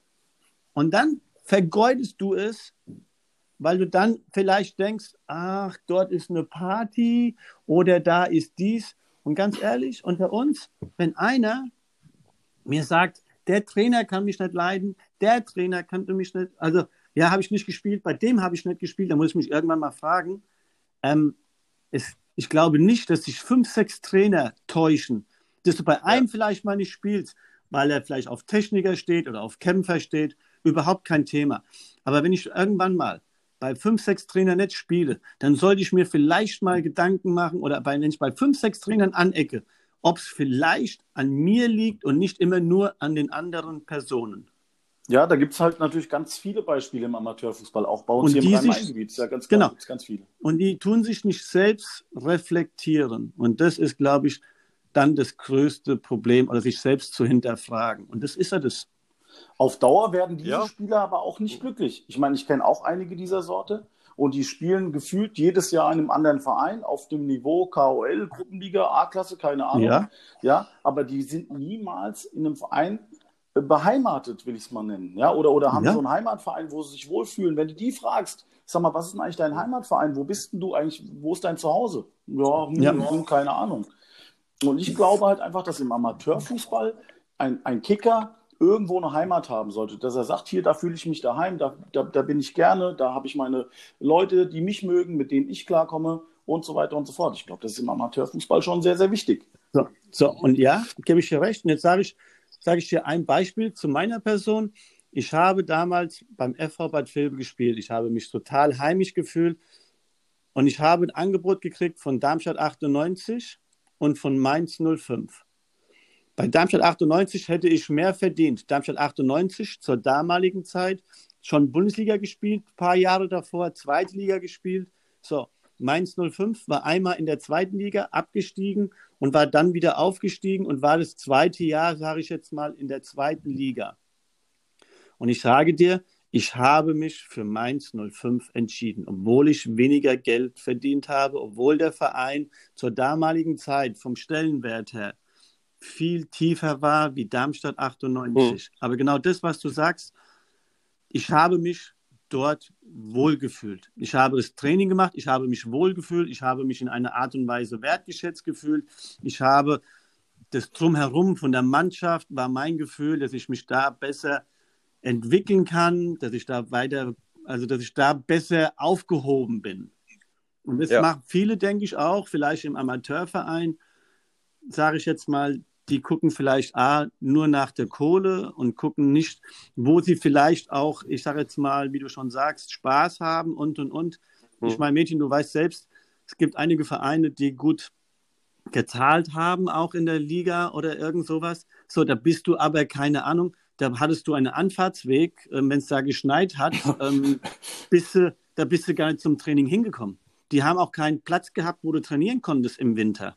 Und dann vergeudest du es, weil du dann vielleicht denkst, ach, dort ist eine Party oder da ist dies. Und ganz ehrlich, unter uns, wenn einer mir sagt, der Trainer kann mich nicht leiden, der Trainer kann mich nicht, also ja, habe ich nicht gespielt, bei dem habe ich nicht gespielt, dann muss ich mich irgendwann mal fragen. Ähm, es, ich glaube nicht, dass sich fünf, sechs Trainer täuschen, dass du bei einem vielleicht mal nicht spielst, weil er vielleicht auf Techniker steht oder auf Kämpfer steht, überhaupt kein Thema. Aber wenn ich irgendwann mal bei fünf, sechs Trainern nicht spiele, dann sollte ich mir vielleicht mal Gedanken machen oder bei, wenn ich bei fünf, sechs Trainern anecke, ob es vielleicht an mir liegt und nicht immer nur an den anderen Personen. Ja, da gibt es halt natürlich ganz viele Beispiele im Amateurfußball, auch bei uns und hier im Rhein-Main-Gebiet. Ja, ganz genau. ganz viele. Und die tun sich nicht selbst reflektieren. Und das ist, glaube ich, dann das größte Problem, also sich selbst zu hinterfragen. Und das ist ja das. Auf Dauer werden diese ja. Spieler aber auch nicht glücklich. Ich meine, ich kenne auch einige dieser Sorte und die spielen gefühlt jedes Jahr in einem anderen Verein auf dem Niveau KOL, Gruppenliga, A-Klasse, keine Ahnung. Ja. ja, aber die sind niemals in einem Verein äh, beheimatet, will ich es mal nennen. Ja, oder, oder haben ja. so einen Heimatverein, wo sie sich wohlfühlen. Wenn du die fragst, sag mal, was ist denn eigentlich dein Heimatverein? Wo bist denn du eigentlich? Wo ist dein Zuhause? Ja, hm, ja. Hm, keine Ahnung. Und ich glaube halt einfach, dass im Amateurfußball ein, ein Kicker irgendwo eine Heimat haben sollte, dass er sagt, hier, da fühle ich mich daheim, da, da, da bin ich gerne, da habe ich meine Leute, die mich mögen, mit denen ich klarkomme und so weiter und so fort. Ich glaube, das ist im Amateurfußball schon sehr, sehr wichtig. So, so und ja, gebe ich dir recht. Und jetzt sage ich, sage ich dir ein Beispiel zu meiner Person. Ich habe damals beim FV Bad Vilbel gespielt. Ich habe mich total heimisch gefühlt und ich habe ein Angebot gekriegt von Darmstadt 98 und von Mainz 05. Bei Darmstadt 98 hätte ich mehr verdient. Darmstadt 98 zur damaligen Zeit schon Bundesliga gespielt, ein paar Jahre davor Zweitliga gespielt. So, Mainz 05 war einmal in der zweiten Liga abgestiegen und war dann wieder aufgestiegen und war das zweite Jahr, sage ich jetzt mal, in der zweiten Liga. Und ich sage dir, ich habe mich für Mainz 05 entschieden, obwohl ich weniger Geld verdient habe, obwohl der Verein zur damaligen Zeit vom Stellenwert her viel tiefer war wie Darmstadt 98. Mhm. Aber genau das, was du sagst, ich habe mich dort wohlgefühlt. Ich habe das Training gemacht, ich habe mich wohlgefühlt, ich habe mich in einer Art und Weise wertgeschätzt gefühlt. Ich habe das Drumherum von der Mannschaft war mein Gefühl, dass ich mich da besser entwickeln kann, dass ich da weiter, also dass ich da besser aufgehoben bin. Und das ja. machen viele, denke ich, auch, vielleicht im Amateurverein, sage ich jetzt mal, die gucken vielleicht A, nur nach der Kohle und gucken nicht, wo sie vielleicht auch, ich sage jetzt mal, wie du schon sagst, Spaß haben und und und. Mhm. Ich meine, Mädchen, du weißt selbst, es gibt einige Vereine, die gut gezahlt haben, auch in der Liga oder irgend sowas. So, da bist du aber, keine Ahnung, da hattest du einen Anfahrtsweg, äh, wenn es da geschneit hat, ähm, bist du, da bist du gar nicht zum Training hingekommen. Die haben auch keinen Platz gehabt, wo du trainieren konntest im Winter.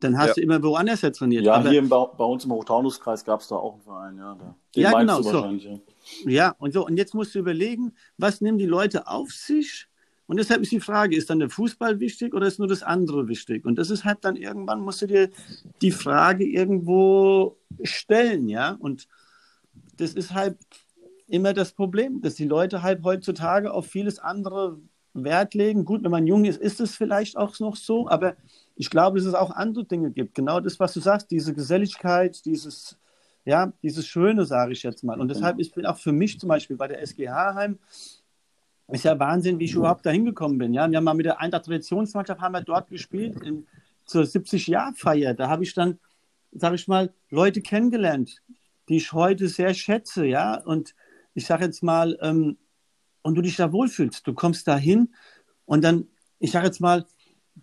Dann hast ja. du immer woanders ja trainiert. Ja, Aber, hier im, bei uns im Hochtaunuskreis gab es da auch einen Verein, ja. Da. Ja, genau. So. Ja. ja, und so. Und jetzt musst du überlegen, was nehmen die Leute auf sich? Und deshalb ist die Frage, ist dann der Fußball wichtig oder ist nur das andere wichtig? Und das ist halt dann irgendwann, musst du dir die Frage irgendwo stellen, ja. Und das ist halt immer das Problem, dass die Leute halt heutzutage auf vieles andere Wert legen. Gut, wenn man jung ist, ist es vielleicht auch noch so, aber ich glaube, dass es auch andere Dinge gibt. Genau das, was du sagst, diese Geselligkeit, dieses, ja, dieses Schöne, sage ich jetzt mal. Und deshalb ist auch für mich zum Beispiel bei der SGH Heim, ist ja Wahnsinn, wie ich überhaupt da hingekommen bin. Ja, wir haben mal mit der Eintracht Traditionsmannschaft haben wir dort gespielt in, zur 70-Jahr-Feier. Da habe ich dann, sage ich mal, Leute kennengelernt, die ich heute sehr schätze, ja. Und ich sage jetzt mal, ähm, und du dich da wohlfühlst. Du kommst da hin und dann, ich sage jetzt mal,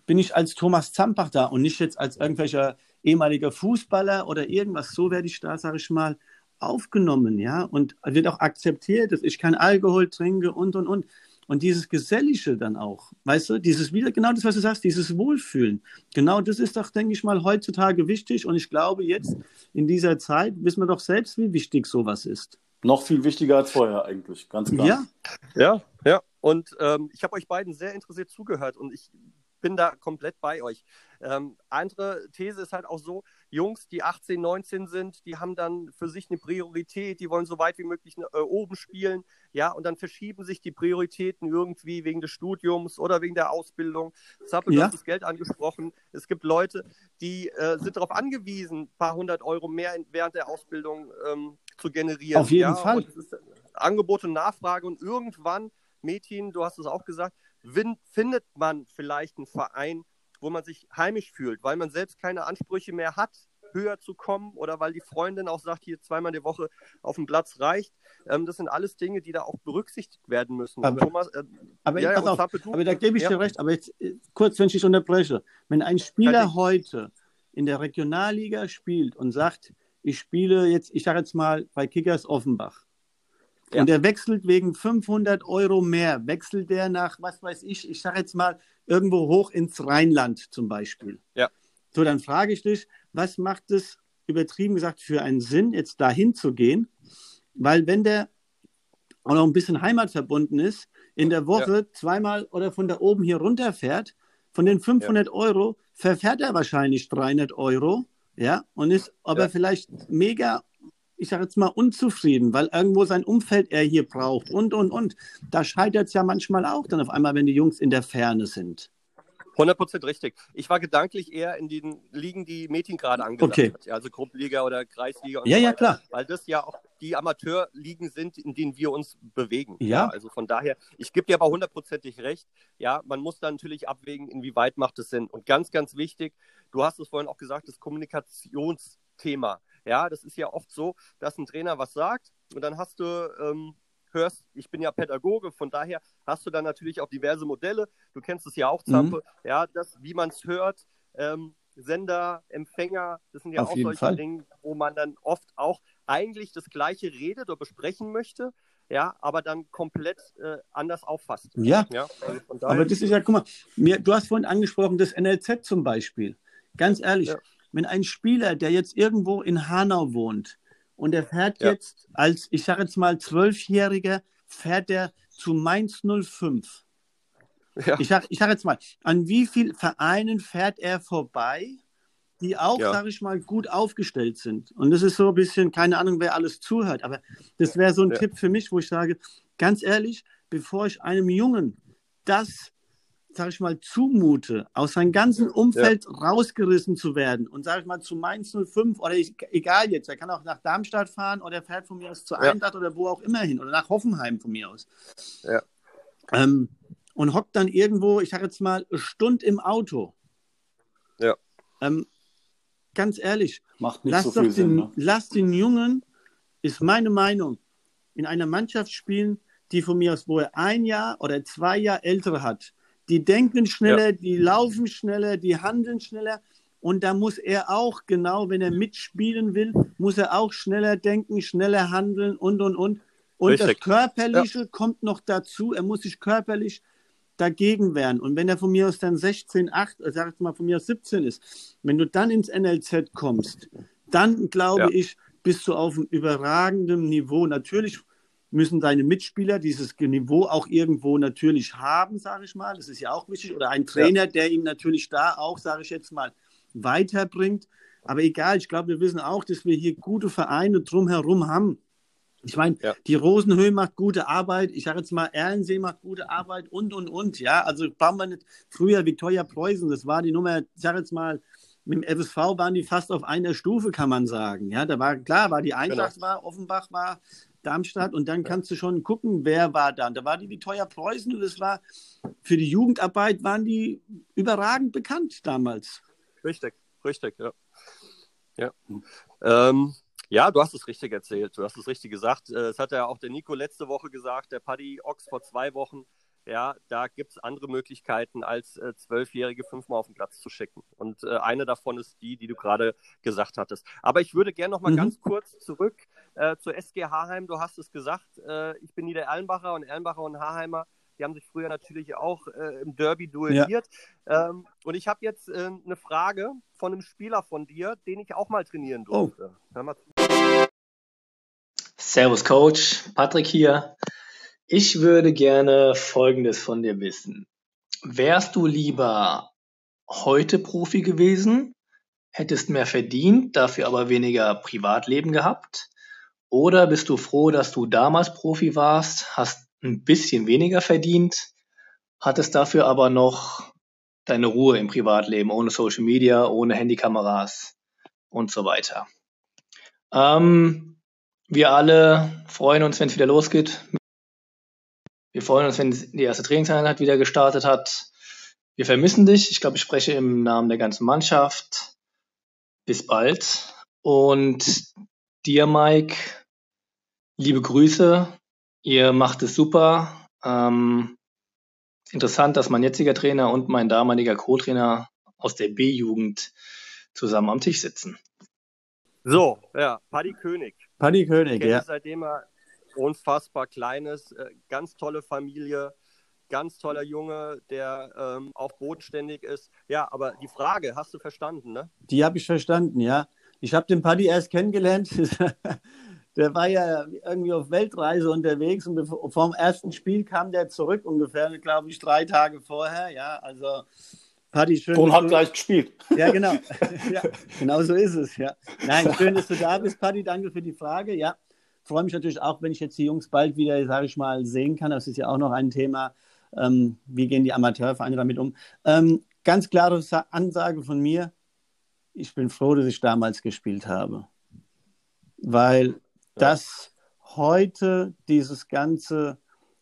bin ich als Thomas Zampach da und nicht jetzt als irgendwelcher ehemaliger Fußballer oder irgendwas. So werde ich da, sage ich mal, aufgenommen, ja, und wird auch akzeptiert, dass ich kein Alkohol trinke und, und, und. Und dieses Gesellige dann auch, weißt du, dieses wieder, genau das, was du sagst, dieses Wohlfühlen. Genau das ist doch, denke ich mal, heutzutage wichtig. Und ich glaube, jetzt in dieser Zeit wissen wir doch selbst, wie wichtig sowas ist. Noch viel wichtiger als vorher eigentlich, ganz klar. Ja, ja, ja. Und ähm, ich habe euch beiden sehr interessiert zugehört und ich bin da komplett bei euch. Ähm, andere These ist halt auch so, Jungs, die 18, 19 sind, die haben dann für sich eine Priorität, die wollen so weit wie möglich äh, oben spielen, ja, und dann verschieben sich die Prioritäten irgendwie wegen des Studiums oder wegen der Ausbildung. Zappel, ja. du hast das Geld angesprochen. Es gibt Leute, die äh, sind darauf angewiesen, ein paar hundert Euro mehr in, während der Ausbildung ähm, zu generieren. Auf jeden ja? Fall. Angebot und Nachfrage und irgendwann, Mädchen, du hast es auch gesagt, findet man vielleicht einen Verein, wo man sich heimisch fühlt, weil man selbst keine Ansprüche mehr hat, höher zu kommen oder weil die Freundin auch sagt, hier zweimal die Woche auf dem Platz reicht. Ähm, das sind alles Dinge, die da auch berücksichtigt werden müssen. Aber, Thomas, äh, aber, ja, auf, aber da gebe ich ja. dir recht. Aber jetzt äh, kurz, wenn ich dich unterbreche. Wenn ein Spieler heute in der Regionalliga spielt und sagt, ich spiele jetzt, ich sage jetzt mal bei Kickers Offenbach, ja. Und er wechselt wegen 500 Euro mehr, wechselt der nach, was weiß ich, ich sage jetzt mal, irgendwo hoch ins Rheinland zum Beispiel. Ja. So, dann frage ich dich, was macht es, übertrieben gesagt, für einen Sinn, jetzt dahin zu gehen? Weil wenn der auch noch ein bisschen heimatverbunden ist, in der Woche ja. zweimal oder von da oben hier runterfährt, von den 500 ja. Euro verfährt er wahrscheinlich 300 Euro, ja, und ist aber ja. vielleicht mega ich sage jetzt mal, unzufrieden, weil irgendwo sein Umfeld er hier braucht und, und, und. Da scheitert es ja manchmal auch dann auf einmal, wenn die Jungs in der Ferne sind. 100% richtig. Ich war gedanklich eher in den Ligen, die Metin gerade angesagt okay. hat, also Gruppenliga oder Kreisliga. ja, so ja, klar. Weil das ja auch die Amateurligen sind, in denen wir uns bewegen. Ja. ja also von daher, ich gebe dir aber hundertprozentig recht. Ja, man muss da natürlich abwägen, inwieweit macht es Sinn. Und ganz, ganz wichtig, du hast es vorhin auch gesagt, das Kommunikationsthema. Ja, das ist ja oft so, dass ein Trainer was sagt und dann hast du ähm, hörst, ich bin ja Pädagoge, von daher hast du dann natürlich auch diverse Modelle. Du kennst es ja auch, Zampe, mhm. ja, das, wie man es hört, ähm, Sender, Empfänger, das sind ja Auf auch solche Fall. Dinge, wo man dann oft auch eigentlich das Gleiche redet oder besprechen möchte, ja, aber dann komplett äh, anders auffasst. Ja, ja also aber das ist ja, guck mal, mir, du hast vorhin angesprochen, das NLZ zum Beispiel. Ganz ehrlich, ja. Wenn ein Spieler, der jetzt irgendwo in Hanau wohnt und der fährt ja. jetzt als, ich sage jetzt mal, Zwölfjähriger, fährt er zu Mainz 05. Ja. Ich sage ich sag jetzt mal, an wie vielen Vereinen fährt er vorbei, die auch, ja. sage ich mal, gut aufgestellt sind. Und das ist so ein bisschen, keine Ahnung, wer alles zuhört, aber das wäre so ein ja. Tipp für mich, wo ich sage, ganz ehrlich, bevor ich einem Jungen das, sage ich mal, zumute, aus seinem ganzen Umfeld ja. rausgerissen zu werden und, sage ich mal, zu Mainz 05 oder ich, egal jetzt, er kann auch nach Darmstadt fahren oder er fährt von mir aus zu Eintracht oder wo auch immer hin oder nach Hoffenheim von mir aus. Ja. Ähm, und hockt dann irgendwo, ich sage jetzt mal, eine Stunde im Auto. Ja. Ähm, ganz ehrlich, Macht nicht lass, so den, Sinn, ne? lass den Jungen, ist meine Meinung, in einer Mannschaft spielen, die von mir aus, wo er ein Jahr oder zwei Jahre älter hat. Die denken schneller, ja. die laufen schneller, die handeln schneller. Und da muss er auch, genau, wenn er mitspielen will, muss er auch schneller denken, schneller handeln und, und, und. Und Richtig. das Körperliche ja. kommt noch dazu. Er muss sich körperlich dagegen wehren. Und wenn er von mir aus dann 16, 8, äh, sag ich mal von mir aus 17 ist, wenn du dann ins NLZ kommst, dann glaube ja. ich, bist du auf einem überragenden Niveau. Natürlich müssen deine Mitspieler dieses Niveau auch irgendwo natürlich haben, sage ich mal. Das ist ja auch wichtig. Oder ein Trainer, ja. der ihm natürlich da auch, sage ich jetzt mal, weiterbringt. Aber egal, ich glaube, wir wissen auch, dass wir hier gute Vereine drumherum haben. Ich meine, ja. die Rosenhöhe macht gute Arbeit. Ich sage jetzt mal, Erlensee macht gute Arbeit und, und, und. Ja, also bauen wir nicht. Früher Viktoria Preußen, das war die Nummer, ich sage jetzt mal, mit dem FSV waren die fast auf einer Stufe, kann man sagen. Ja, da war klar, war die Eintracht genau. war, Offenbach war, Darmstadt und dann kannst du schon gucken, wer war da. Da war die Viktoria Preußen und das war für die Jugendarbeit waren die überragend bekannt damals. Richtig, richtig, ja. Ja. Ähm, ja, du hast es richtig erzählt, du hast es richtig gesagt. Äh, es hat ja auch der Nico letzte Woche gesagt, der Paddy Ochs vor zwei Wochen. Ja, da gibt es andere Möglichkeiten, als äh, Zwölfjährige fünfmal auf den Platz zu schicken. Und äh, eine davon ist die, die du gerade gesagt hattest. Aber ich würde gerne noch mal mhm. ganz kurz zurück äh, zur SG Haheim. Du hast es gesagt, äh, ich bin Niedererlenbacher und Erlenbacher und Haheimer die haben sich früher natürlich auch äh, im Derby duelliert. Ja. Ähm, und ich habe jetzt äh, eine Frage von einem Spieler von dir, den ich auch mal trainieren oh. durfte. Oh. Mal Servus Coach, Patrick hier. Ich würde gerne Folgendes von dir wissen. Wärst du lieber heute Profi gewesen, hättest mehr verdient, dafür aber weniger Privatleben gehabt? Oder bist du froh, dass du damals Profi warst, hast ein bisschen weniger verdient, hattest dafür aber noch deine Ruhe im Privatleben, ohne Social Media, ohne Handykameras und so weiter. Ähm, wir alle freuen uns, wenn es wieder losgeht. Wir freuen uns, wenn die erste Trainingseinheit wieder gestartet hat. Wir vermissen dich. Ich glaube, ich spreche im Namen der ganzen Mannschaft. Bis bald. Und dir, Mike, liebe Grüße Ihr macht es super. Ähm, interessant, dass mein jetziger Trainer und mein damaliger Co-Trainer aus der B-Jugend zusammen am Tisch sitzen. So, ja, Paddy König. Paddy König, ja. Seitdem er unfassbar klein ist, äh, ganz tolle Familie, ganz toller Junge, der ähm, auch bodenständig ist. Ja, aber die Frage, hast du verstanden, ne? Die habe ich verstanden, ja. Ich habe den Paddy erst kennengelernt. der war ja irgendwie auf Weltreise unterwegs und vom ersten Spiel kam der zurück ungefähr, glaube ich, drei Tage vorher. Ja, also Paddy, schön. Und hat gleich gespielt. Ja, genau. ja, genau so ist es, ja. Nein, schön, dass du da bist, Paddy. Danke für die Frage. Ja, freue mich natürlich auch, wenn ich jetzt die Jungs bald wieder, sage ich mal, sehen kann. Das ist ja auch noch ein Thema. Ähm, wie gehen die Amateurvereine damit um? Ähm, ganz klare Ansage von mir. Ich bin froh, dass ich damals gespielt habe. Weil dass heute dieses ganze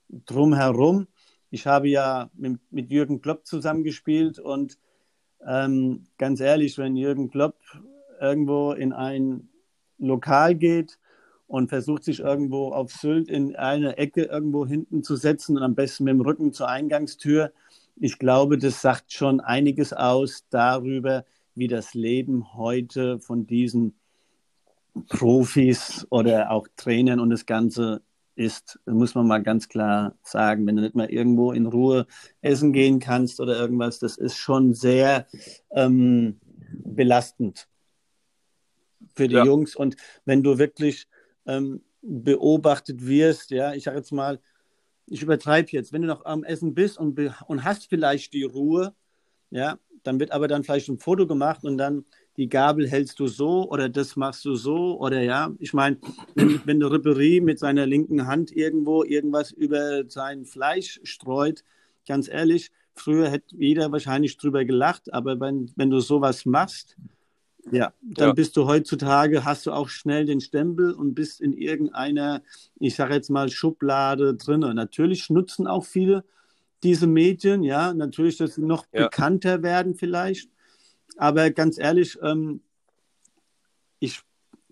Drumherum, ich habe ja mit, mit Jürgen Klopp zusammengespielt und ähm, ganz ehrlich, wenn Jürgen Klopp irgendwo in ein Lokal geht und versucht sich irgendwo auf Sylt in eine Ecke irgendwo hinten zu setzen und am besten mit dem Rücken zur Eingangstür, ich glaube, das sagt schon einiges aus darüber, wie das Leben heute von diesen Profis oder auch Trainern und das Ganze ist, muss man mal ganz klar sagen, wenn du nicht mal irgendwo in Ruhe essen gehen kannst oder irgendwas, das ist schon sehr ähm, belastend für die ja. Jungs. Und wenn du wirklich ähm, beobachtet wirst, ja, ich sage jetzt mal, ich übertreibe jetzt, wenn du noch am Essen bist und, und hast vielleicht die Ruhe, ja, dann wird aber dann vielleicht ein Foto gemacht und dann die Gabel hältst du so oder das machst du so oder ja, ich meine, wenn, wenn der Ripperie mit seiner linken Hand irgendwo irgendwas über sein Fleisch streut, ganz ehrlich, früher hätte jeder wahrscheinlich drüber gelacht, aber wenn, wenn du sowas machst, ja, dann ja. bist du heutzutage, hast du auch schnell den Stempel und bist in irgendeiner, ich sage jetzt mal, Schublade drin. Natürlich nutzen auch viele diese Medien, ja, natürlich, dass sie noch ja. bekannter werden vielleicht. Aber ganz ehrlich, ähm, ich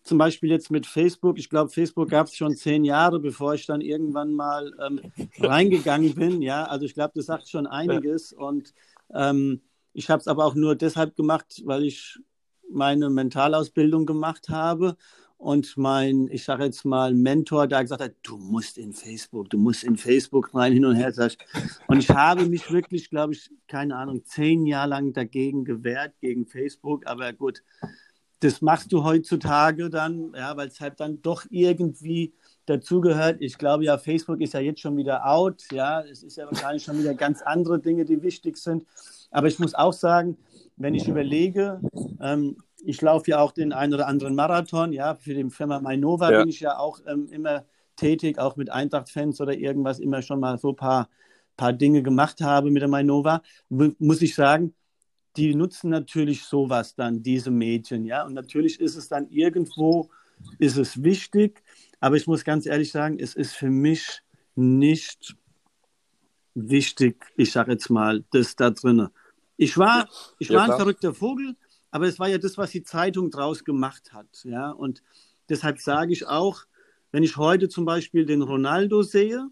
zum Beispiel jetzt mit Facebook, ich glaube, Facebook gab es schon zehn Jahre, bevor ich dann irgendwann mal ähm, reingegangen bin. Ja, also ich glaube, das sagt schon einiges. Und ähm, ich habe es aber auch nur deshalb gemacht, weil ich meine Mentalausbildung gemacht habe und mein, ich sage jetzt mal, Mentor da gesagt hat, du musst in Facebook, du musst in Facebook rein, hin und her. Und ich habe mich wirklich, glaube ich, keine Ahnung, zehn Jahre lang dagegen gewehrt, gegen Facebook. Aber gut, das machst du heutzutage dann, ja, weil es halt dann doch irgendwie dazugehört. Ich glaube ja, Facebook ist ja jetzt schon wieder out. Ja, es ist ja wahrscheinlich schon wieder ganz andere Dinge, die wichtig sind. Aber ich muss auch sagen, wenn ich überlege, ähm, ich laufe ja auch den einen oder anderen Marathon, ja, für die Firma Mainova ja. bin ich ja auch ähm, immer tätig, auch mit Eintracht-Fans oder irgendwas, immer schon mal so ein paar, paar Dinge gemacht habe mit der Mainova, muss ich sagen, die nutzen natürlich sowas dann, diese Mädchen, ja, und natürlich ist es dann irgendwo, ist es wichtig, aber ich muss ganz ehrlich sagen, es ist für mich nicht wichtig, ich sage jetzt mal, das da drinnen. Ich war, ich ja, war ein verrückter Vogel, aber es war ja das, was die Zeitung draus gemacht hat. Ja? Und deshalb sage ich auch, wenn ich heute zum Beispiel den Ronaldo sehe,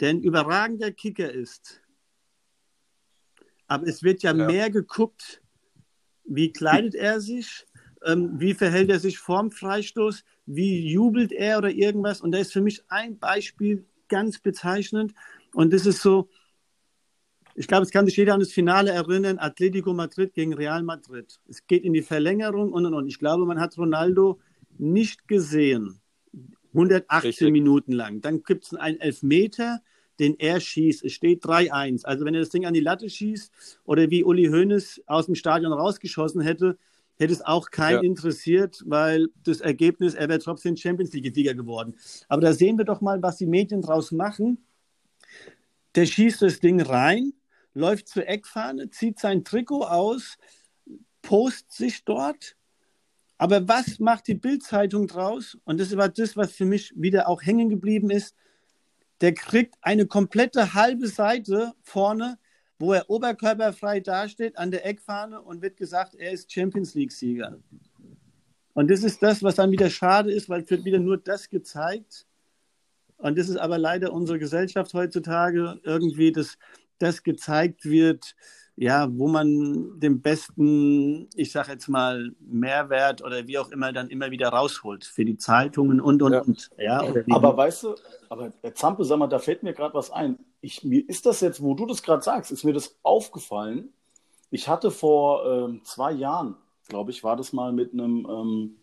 der ein überragender Kicker ist, aber es wird ja, ja. mehr geguckt, wie kleidet er sich, ähm, wie verhält er sich vorm Freistoß, wie jubelt er oder irgendwas. Und da ist für mich ein Beispiel ganz bezeichnend. Und das ist so, ich glaube, es kann sich jeder an das Finale erinnern, Atletico Madrid gegen Real Madrid. Es geht in die Verlängerung und und und. Ich glaube, man hat Ronaldo nicht gesehen. 118 Richtig. Minuten lang. Dann gibt es einen Elfmeter, den er schießt. Es steht 3-1. Also wenn er das Ding an die Latte schießt oder wie Uli Hoeneß aus dem Stadion rausgeschossen hätte, hätte es auch keinen ja. interessiert, weil das Ergebnis, er wäre trotzdem Champions League-Sieger geworden. Aber da sehen wir doch mal, was die Medien draus machen. Der schießt das Ding rein, läuft zur Eckfahne, zieht sein Trikot aus, post sich dort. Aber was macht die Bildzeitung draus? Und das war das, was für mich wieder auch hängen geblieben ist. Der kriegt eine komplette halbe Seite vorne, wo er oberkörperfrei dasteht an der Eckfahne und wird gesagt, er ist Champions League-Sieger. Und das ist das, was dann wieder schade ist, weil es wird wieder nur das gezeigt. Und das ist aber leider unsere Gesellschaft heutzutage irgendwie, dass das gezeigt wird, ja, wo man den besten, ich sage jetzt mal, Mehrwert oder wie auch immer dann immer wieder rausholt für die Zeitungen und und ja. und. Ja, aber weißt du, aber Herr Zampe, sag mal, da fällt mir gerade was ein. Ich, mir ist das jetzt, wo du das gerade sagst, ist mir das aufgefallen. Ich hatte vor ähm, zwei Jahren, glaube ich, war das mal mit einem ähm,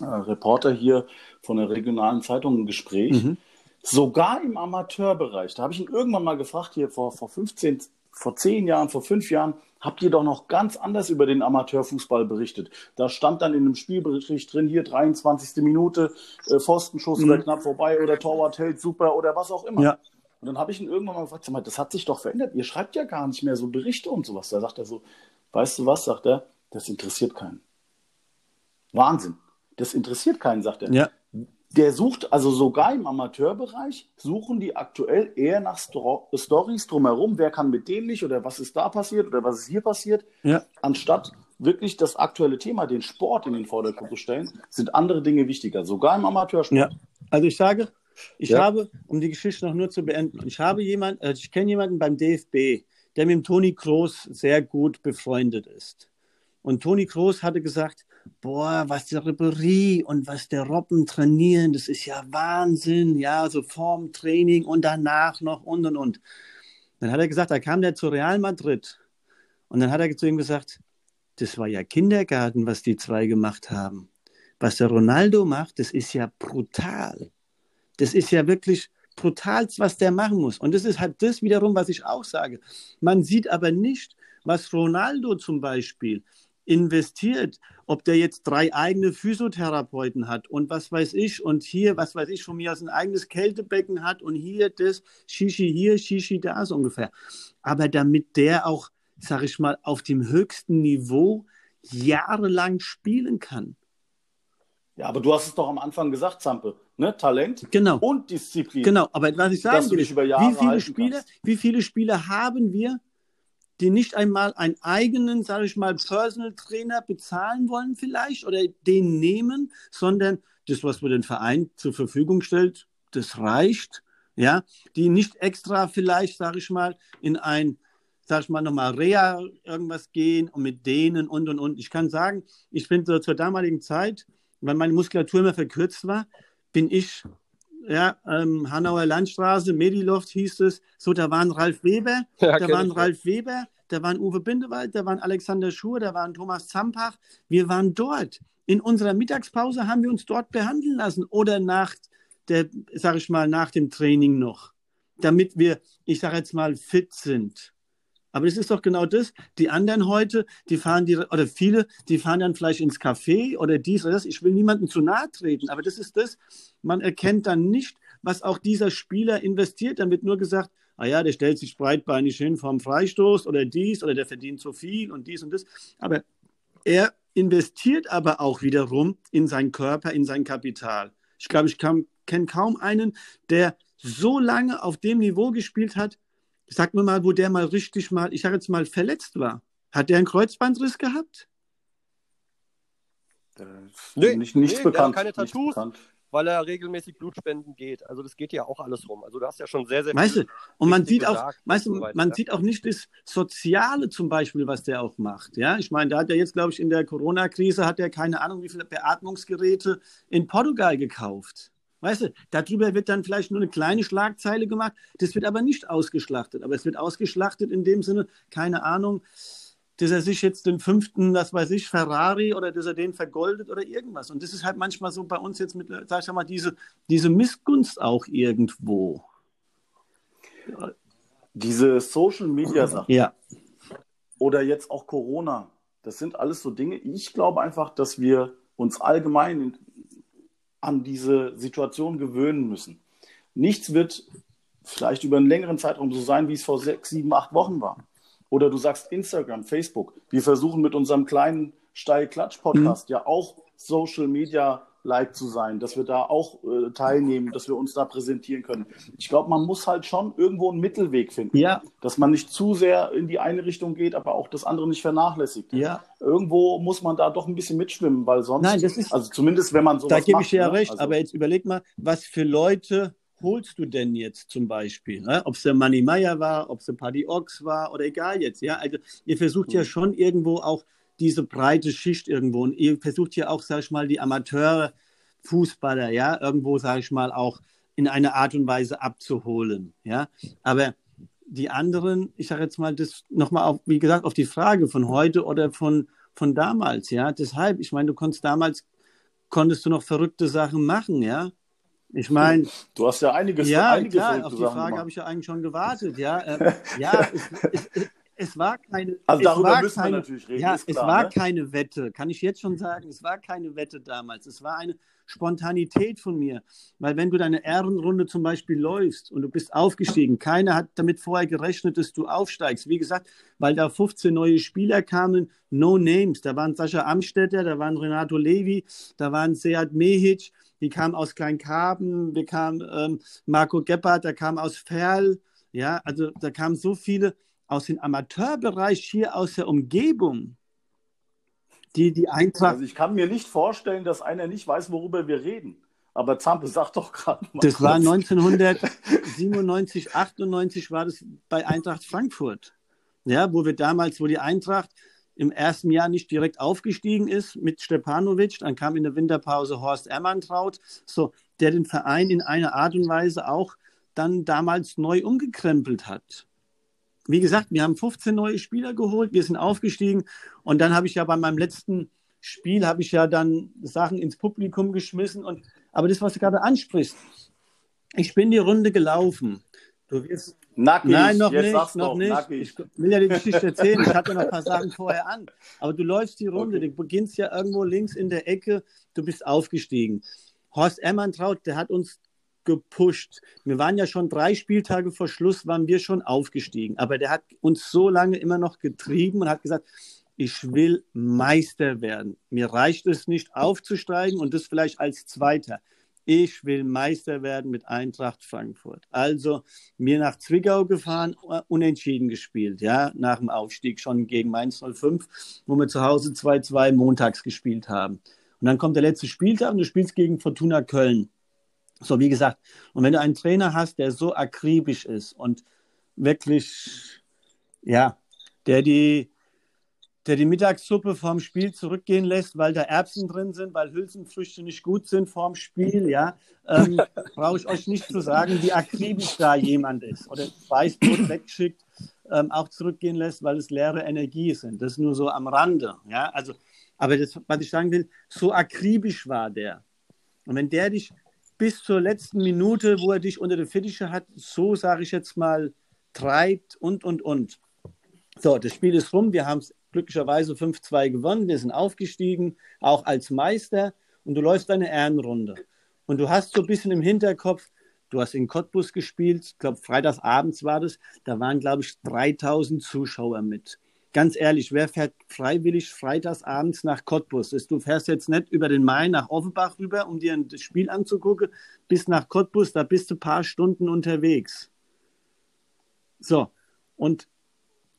äh, Reporter hier von der regionalen Zeitung ein Gespräch. Mhm sogar im Amateurbereich. Da habe ich ihn irgendwann mal gefragt, hier vor, vor 15, vor 10 Jahren, vor 5 Jahren, habt ihr doch noch ganz anders über den Amateurfußball berichtet. Da stand dann in einem Spielbericht drin, hier 23. Minute, äh, Pfostenschuss mhm. oder knapp vorbei oder Torwart hält super oder was auch immer. Ja. Und dann habe ich ihn irgendwann mal gefragt, mal, das hat sich doch verändert. Ihr schreibt ja gar nicht mehr so Berichte und sowas. Da sagt er so, weißt du was, sagt er, das interessiert keinen. Wahnsinn. Das interessiert keinen, sagt er. Ja. Der sucht, also sogar im Amateurbereich, suchen die aktuell eher nach Sto Stories drumherum, wer kann mit dem nicht oder was ist da passiert oder was ist hier passiert, Ja. anstatt wirklich das aktuelle Thema, den Sport in den Vordergrund zu stellen, sind andere Dinge wichtiger, sogar im Amateursport. Ja, also ich sage, ich Ja. habe, um die Geschichte noch nur zu beenden, ich habe jemanden, äh, ich kenne jemanden beim DFB, der mit dem Toni Kroos sehr gut befreundet ist. Und Toni Kroos hatte gesagt, boah, was der Ribéry und was der Robben trainieren, das ist ja Wahnsinn, ja, so vorm Training und danach noch und und und. Dann hat er gesagt, da kam der zu Real Madrid und dann hat er zu ihm gesagt, das war ja Kindergarten, was die zwei gemacht haben. Was der Ronaldo macht, das ist ja brutal. Das ist ja wirklich brutal, was der machen muss. Und das ist halt das wiederum, was ich auch sage. Man sieht aber nicht, was Ronaldo zum Beispiel investiert, ob der jetzt drei eigene Physiotherapeuten hat und was weiß ich und hier, was weiß ich, von mir aus ein eigenes Kältebecken hat und hier das, Shishi hier, Shishi da, so ungefähr. Aber damit der auch, sag ich mal, auf dem höchsten Niveau jahrelang spielen kann. Ja, aber du hast es doch am Anfang gesagt, Zampe, ne? Talent Genau. und Disziplin. Genau, aber was ich sagen will, wie viele Spieler, kannst. wie viele Spieler haben wir, die nicht einmal einen eigenen, sage ich mal, Personal Trainer bezahlen wollen vielleicht oder den nehmen, sondern das, was wir den Verein zur Verfügung stellt, das reicht, ja, die nicht extra vielleicht, sage ich mal, in ein sag ich mal, nochmal Reha irgendwas gehen und mit denen und und und. Ich kann sagen, ich bin so zur damaligen Zeit, weil meine Muskulatur immer verkürzt war, bin ich, ja, ähm, Hanauer Landstraße, Mediloft hieß es, so, da waren Ralf Weber, Ja, da waren ich. Ralf Weber, da waren Uwe Bindewald, da waren Alexander Schur, da waren Thomas Zampach. Wir waren dort. In unserer Mittagspause haben wir uns dort behandeln lassen oder nach der, sag ich mal, nach dem Training noch, damit wir, ich sage jetzt mal, fit sind. Aber das ist doch genau das. Die anderen heute, die fahren die, oder viele, die fahren dann vielleicht ins Café oder dies oder das. Ich will niemandem zu nahe treten, aber das ist das. Man erkennt dann nicht, was auch dieser Spieler investiert. Dann wird nur gesagt, ah ja, der stellt sich breitbeinig hin vom Freistoß oder dies oder der verdient so viel und dies und das. Aber er investiert aber auch wiederum in seinen Körper, in sein Kapital. Ich glaube, ich kenne kaum einen, der so lange auf dem Niveau gespielt hat. Sag mir mal, wo der mal richtig mal, ich sage jetzt mal, verletzt war. Hat der einen Kreuzbandriss gehabt? Äh, Nee, nicht, nichts nee, der hat bekannt. keine Tattoos. bekannt. weil er regelmäßig Blutspenden geht. Also das geht ja auch alles rum. Also du hast ja schon sehr, sehr Weißt du, viel und man sieht auch, weißt du, und so man ja. sieht auch nicht das Soziale zum Beispiel, was der auch macht. Ja, ich meine, da hat er jetzt, glaube ich, in der Corona-Krise hat er keine Ahnung, wie viele Beatmungsgeräte in Portugal gekauft. Weißt du, darüber wird dann vielleicht nur eine kleine Schlagzeile gemacht. Das wird aber nicht ausgeschlachtet. Aber es wird ausgeschlachtet in dem Sinne, keine Ahnung, dass er sich jetzt den fünften, das weiß ich, Ferrari oder dass er den vergoldet oder irgendwas. Und das ist halt manchmal so bei uns jetzt mit, sag ich mal, diese, diese Missgunst auch irgendwo. Diese Social Media Sachen Ja, oder jetzt auch Corona, das sind alles so Dinge. Ich glaube einfach, dass wir uns allgemein in- an diese Situation gewöhnen müssen. Nichts wird vielleicht über einen längeren Zeitraum so sein, wie es vor sechs, sieben, acht Wochen war. Oder du sagst Instagram, Facebook. Wir versuchen mit unserem kleinen Steil-Klatsch-Podcast ja auch Social Media like zu sein, dass wir da auch äh, teilnehmen, dass wir uns da präsentieren können. Ich glaube, man muss halt schon irgendwo einen Mittelweg finden. ja, Dass man nicht zu sehr in die eine Richtung geht, aber auch das andere nicht vernachlässigt. ja. Irgendwo muss man da doch ein bisschen mitschwimmen, weil sonst, Nein, das ist- also zumindest wenn man sowas Da gebe ich dir ja ne? recht, Also, aber jetzt überleg mal, was für Leute holst du denn jetzt zum Beispiel? Ne? Ob es der Manny Meyer war, ob es der Paddy Ochs war oder egal jetzt. Ja? Also ihr versucht ja Mhm. schon irgendwo auch diese breite Schicht irgendwo und ihr versucht ja auch, sag ich mal, die Amateure Fußballer, ja, irgendwo, sag ich mal, auch in eine Art und Weise abzuholen. Ja, aber die anderen, ich sage jetzt mal, das nochmal auf, wie gesagt, auf die Frage von heute oder von, von damals, ja. Deshalb, ich meine, du konntest damals, konntest du noch verrückte Sachen machen, ja. Ich meine, du hast ja einiges, ja, einige klar, auf die Frage habe ich ja eigentlich schon gewartet, ja. Äh, ja, es, es, es war keine. Also darüber müssen wir keine, natürlich reden, Ja, ist es klar, war ne? keine Wette, kann ich jetzt schon sagen. Es war keine Wette damals. Es war eine Spontanität von mir. Weil wenn du deine Ehrenrunde zum Beispiel läufst und du bist aufgestiegen, keiner hat damit vorher gerechnet, dass du aufsteigst. Wie gesagt, weil da 15 neue Spieler kamen, no names. Da waren Sascha Amstetter, da waren Renato Levi, da waren Sead Mehic, die kamen aus Kleinkarben, wir kamen ähm, Marco Gebhardt, der kam aus Ferl. Ja, also da kamen so viele aus dem Amateurbereich hier aus der Umgebung, die die Eintracht. Also ich kann mir nicht vorstellen, dass einer nicht weiß, worüber wir reden. Aber Zampe, sag doch gerade mal. Das war kurz. 1997, 98 war das bei Eintracht Frankfurt. Ja, wo wir damals, wo die Eintracht im ersten Jahr nicht direkt aufgestiegen ist mit Stepanovic, dann kam in der Winterpause Horst Ermantraut, so, der den Verein in einer Art und Weise auch dann damals neu umgekrempelt hat. Wie gesagt, wir haben 15 neue Spieler geholt, wir sind aufgestiegen und dann habe ich ja bei meinem letzten Spiel habe ich ja dann Sachen ins Publikum geschmissen und aber das, was du gerade ansprichst, ich bin die Runde gelaufen. Du wirst Nackig, Nein, noch jetzt nicht, noch nicht. nackig. Ich will ja die Geschichte erzählen. Ich hatte noch ein paar Sachen vorher an. Aber du läufst die Runde, Okay. du beginnst ja irgendwo links in der Ecke, du bist aufgestiegen. Horst Emmantraut, der hat uns gepusht. Wir waren ja schon drei Spieltage vor Schluss, waren wir schon aufgestiegen. Aber der hat uns so lange immer noch getrieben und hat gesagt, ich will Meister werden. Mir reicht es nicht aufzusteigen und das vielleicht als Zweiter. Ich will Meister werden mit Eintracht Frankfurt. Also mir nach Zwickau gefahren, äh, unentschieden gespielt, ja, nach dem Aufstieg schon gegen Mainz 05, wo wir zu Hause 2-2 montags gespielt haben. Und dann kommt der letzte Spieltag und du spielst gegen Fortuna Köln. So, wie gesagt, und wenn du einen Trainer hast, der so akribisch ist und wirklich, ja, der die, der die Mittagssuppe vorm Spiel zurückgehen lässt, weil da Erbsen drin sind, weil Hülsenfrüchte nicht gut sind vorm Spiel, ja, ähm, brauche ich euch nicht zu sagen, wie akribisch da jemand ist. Oder Weißbrot wegschickt, ähm, auch zurückgehen lässt, weil es leere Energie sind. Das ist nur so am Rande, ja, also, aber das, was ich sagen will, so akribisch war der. Und wenn der dich bis zur letzten Minute, wo er dich unter der Fittiche hat, so sage ich jetzt mal, treibt und, und, und. So, das Spiel ist rum. Wir haben es glücklicherweise 5-2 gewonnen. Wir sind aufgestiegen, auch als Meister. Und du läufst deine Ehrenrunde. Und du hast so ein bisschen im Hinterkopf, du hast in Cottbus gespielt, ich glaube, freitagsabends war das. Da waren, glaube ich, 3000 Zuschauer mit. Ganz ehrlich, wer fährt freiwillig freitagsabends nach Cottbus? Du fährst jetzt nicht über den Main nach Offenbach rüber, um dir das Spiel anzugucken, bis nach Cottbus, da bist du ein paar Stunden unterwegs. So, und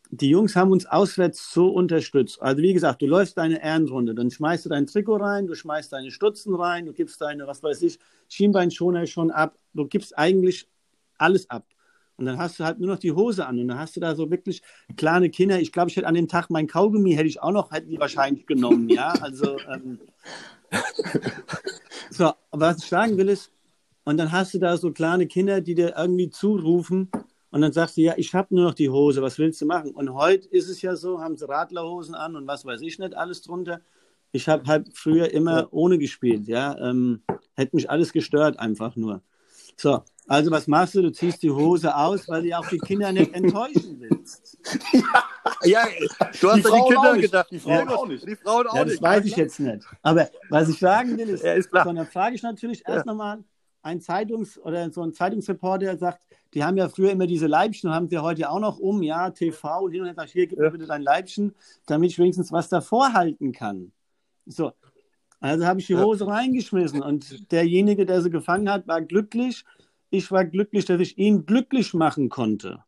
die Jungs haben uns auswärts so unterstützt. Also wie gesagt, du läufst deine Ehrenrunde, dann schmeißt du dein Trikot rein, du schmeißt deine Stutzen rein, du gibst deine, was weiß ich, Schienbeinschoner schon ab. Du gibst eigentlich alles ab. Und dann hast du halt nur noch die Hose an und dann hast du da so wirklich kleine Kinder. Ich glaube, ich hätte an dem Tag mein Kaugummi hätte ich auch noch, hätten die wahrscheinlich genommen, ja. Also ähm, so, aber was ich sagen will ist, und dann hast du da so kleine Kinder, die dir irgendwie zurufen und dann sagst du, ja, ich habe nur noch die Hose, was willst du machen? Und heute ist es ja so, haben sie Radlerhosen an und was weiß ich nicht, alles drunter. Ich habe halt früher immer ohne gespielt, ja. Ähm, hätte mich alles gestört, einfach nur. So, also was machst du? Du ziehst die Hose aus, weil du ja auch die Kinder nicht enttäuschen willst. Ja, du hast Die an die Kinder gedacht. Die Frauen Ja, auch nicht. Die Frauen auch Ja, das nicht. weiß ich jetzt nicht. Aber was ich sagen will, ist, Ja, ist so, dann frage ich natürlich erst nochmal, ein Zeitungs- oder so ein Zeitungsreporter der sagt, die haben ja früher immer diese Leibchen, haben sie heute auch noch um, ja, TV und hin und her, sag ich, hier, gib mir Ja. bitte dein Leibchen, damit ich wenigstens was davor halten kann. So. Also habe ich die Ja. Hose reingeschmissen und derjenige, der sie gefangen hat, war glücklich. Ich war glücklich, dass ich ihn glücklich machen konnte.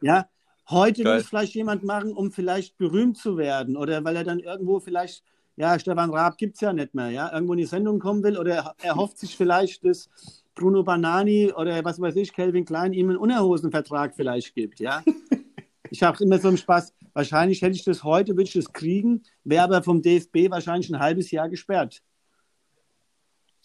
Ja, heute will Geil. es vielleicht jemand machen, um vielleicht berühmt zu werden oder weil er dann irgendwo vielleicht, ja, Stefan Raab gibt es ja nicht mehr, ja, irgendwo in die Sendung kommen will oder er, hofft sich vielleicht, dass Bruno Banani oder was weiß ich, Calvin Klein ihm einen Unerhosenvertrag vielleicht gibt, ja. Ich habe immer so einen Spaß. Wahrscheinlich hätte ich das heute, würde ich das kriegen, wäre aber vom DFB wahrscheinlich ein halbes Jahr gesperrt.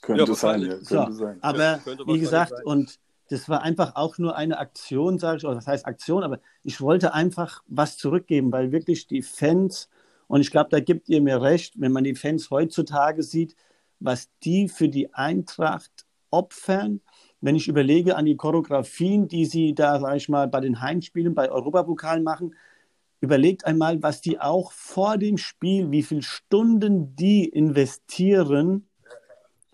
Könnte Ja, sein, ja. Könnte So, sein. aber könnte wie gesagt, sein. und das war einfach auch nur eine Aktion, sage ich, oder das heißt Aktion, aber ich wollte einfach was zurückgeben, weil wirklich die Fans, und ich glaube, da gibt ihr mir recht, wenn man die Fans heutzutage sieht, was die für die Eintracht opfern, wenn ich überlege an die Choreografien, die sie da, sage ich mal, bei den Heimspielen, bei Europapokalen machen, überlegt einmal, was die auch vor dem Spiel, wie viele Stunden die investieren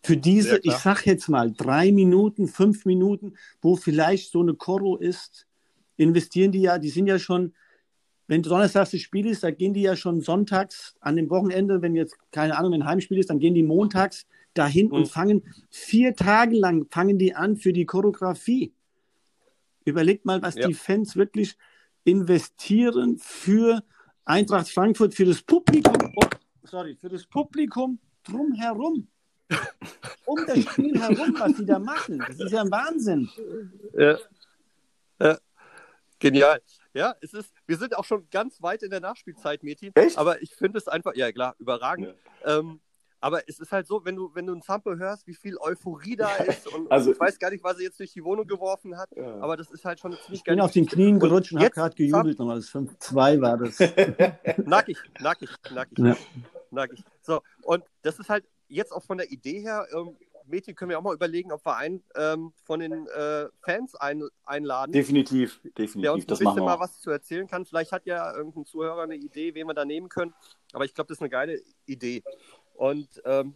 für diese, ich sag jetzt mal, drei Minuten, fünf Minuten, wo vielleicht so eine Koro ist, investieren die ja, die sind ja schon, wenn Donnerstags das Spiel ist, da gehen die ja schon sonntags an dem Wochenende, wenn jetzt, keine Ahnung, wenn ein Heimspiel ist, dann gehen die montags dahin mhm. und fangen vier Tage lang, fangen die an für die Choreografie. Überlegt mal, was ja. die Fans wirklich investieren für Eintracht Frankfurt, für das Publikum, oh, sorry, für das Publikum drumherum. um das Spiel herum, was die da machen. Das ist ja ein Wahnsinn. Ja. ja. Genial. Ja, es ist, wir sind auch schon ganz weit in der Nachspielzeit, Metin. Echt? Aber ich finde es einfach, ja klar, überragend. Ja. Ähm, aber es ist halt so, wenn du, wenn du ein Sample hörst, wie viel Euphorie da ist und, also, und ich weiß gar nicht, was er jetzt durch die Wohnung geworfen hat, ja. aber das ist halt schon ziemlich geil. Ich bin auf den Knien gerutscht und, und habe gerade gejubelt nochmal. Das 5-2 war das. nackig, nackig, nackig. Ja. Nackig. So, und das ist halt jetzt auch von der Idee her, ähm, Mädchen können wir auch mal überlegen, ob wir einen ähm, von den äh, Fans ein, einladen. Definitiv, definitiv. Der uns ein das bisschen mal was zu erzählen kann. Vielleicht hat ja irgendein Zuhörer eine Idee, wen wir da nehmen können. Aber ich glaube, das ist eine geile Idee. Und ähm,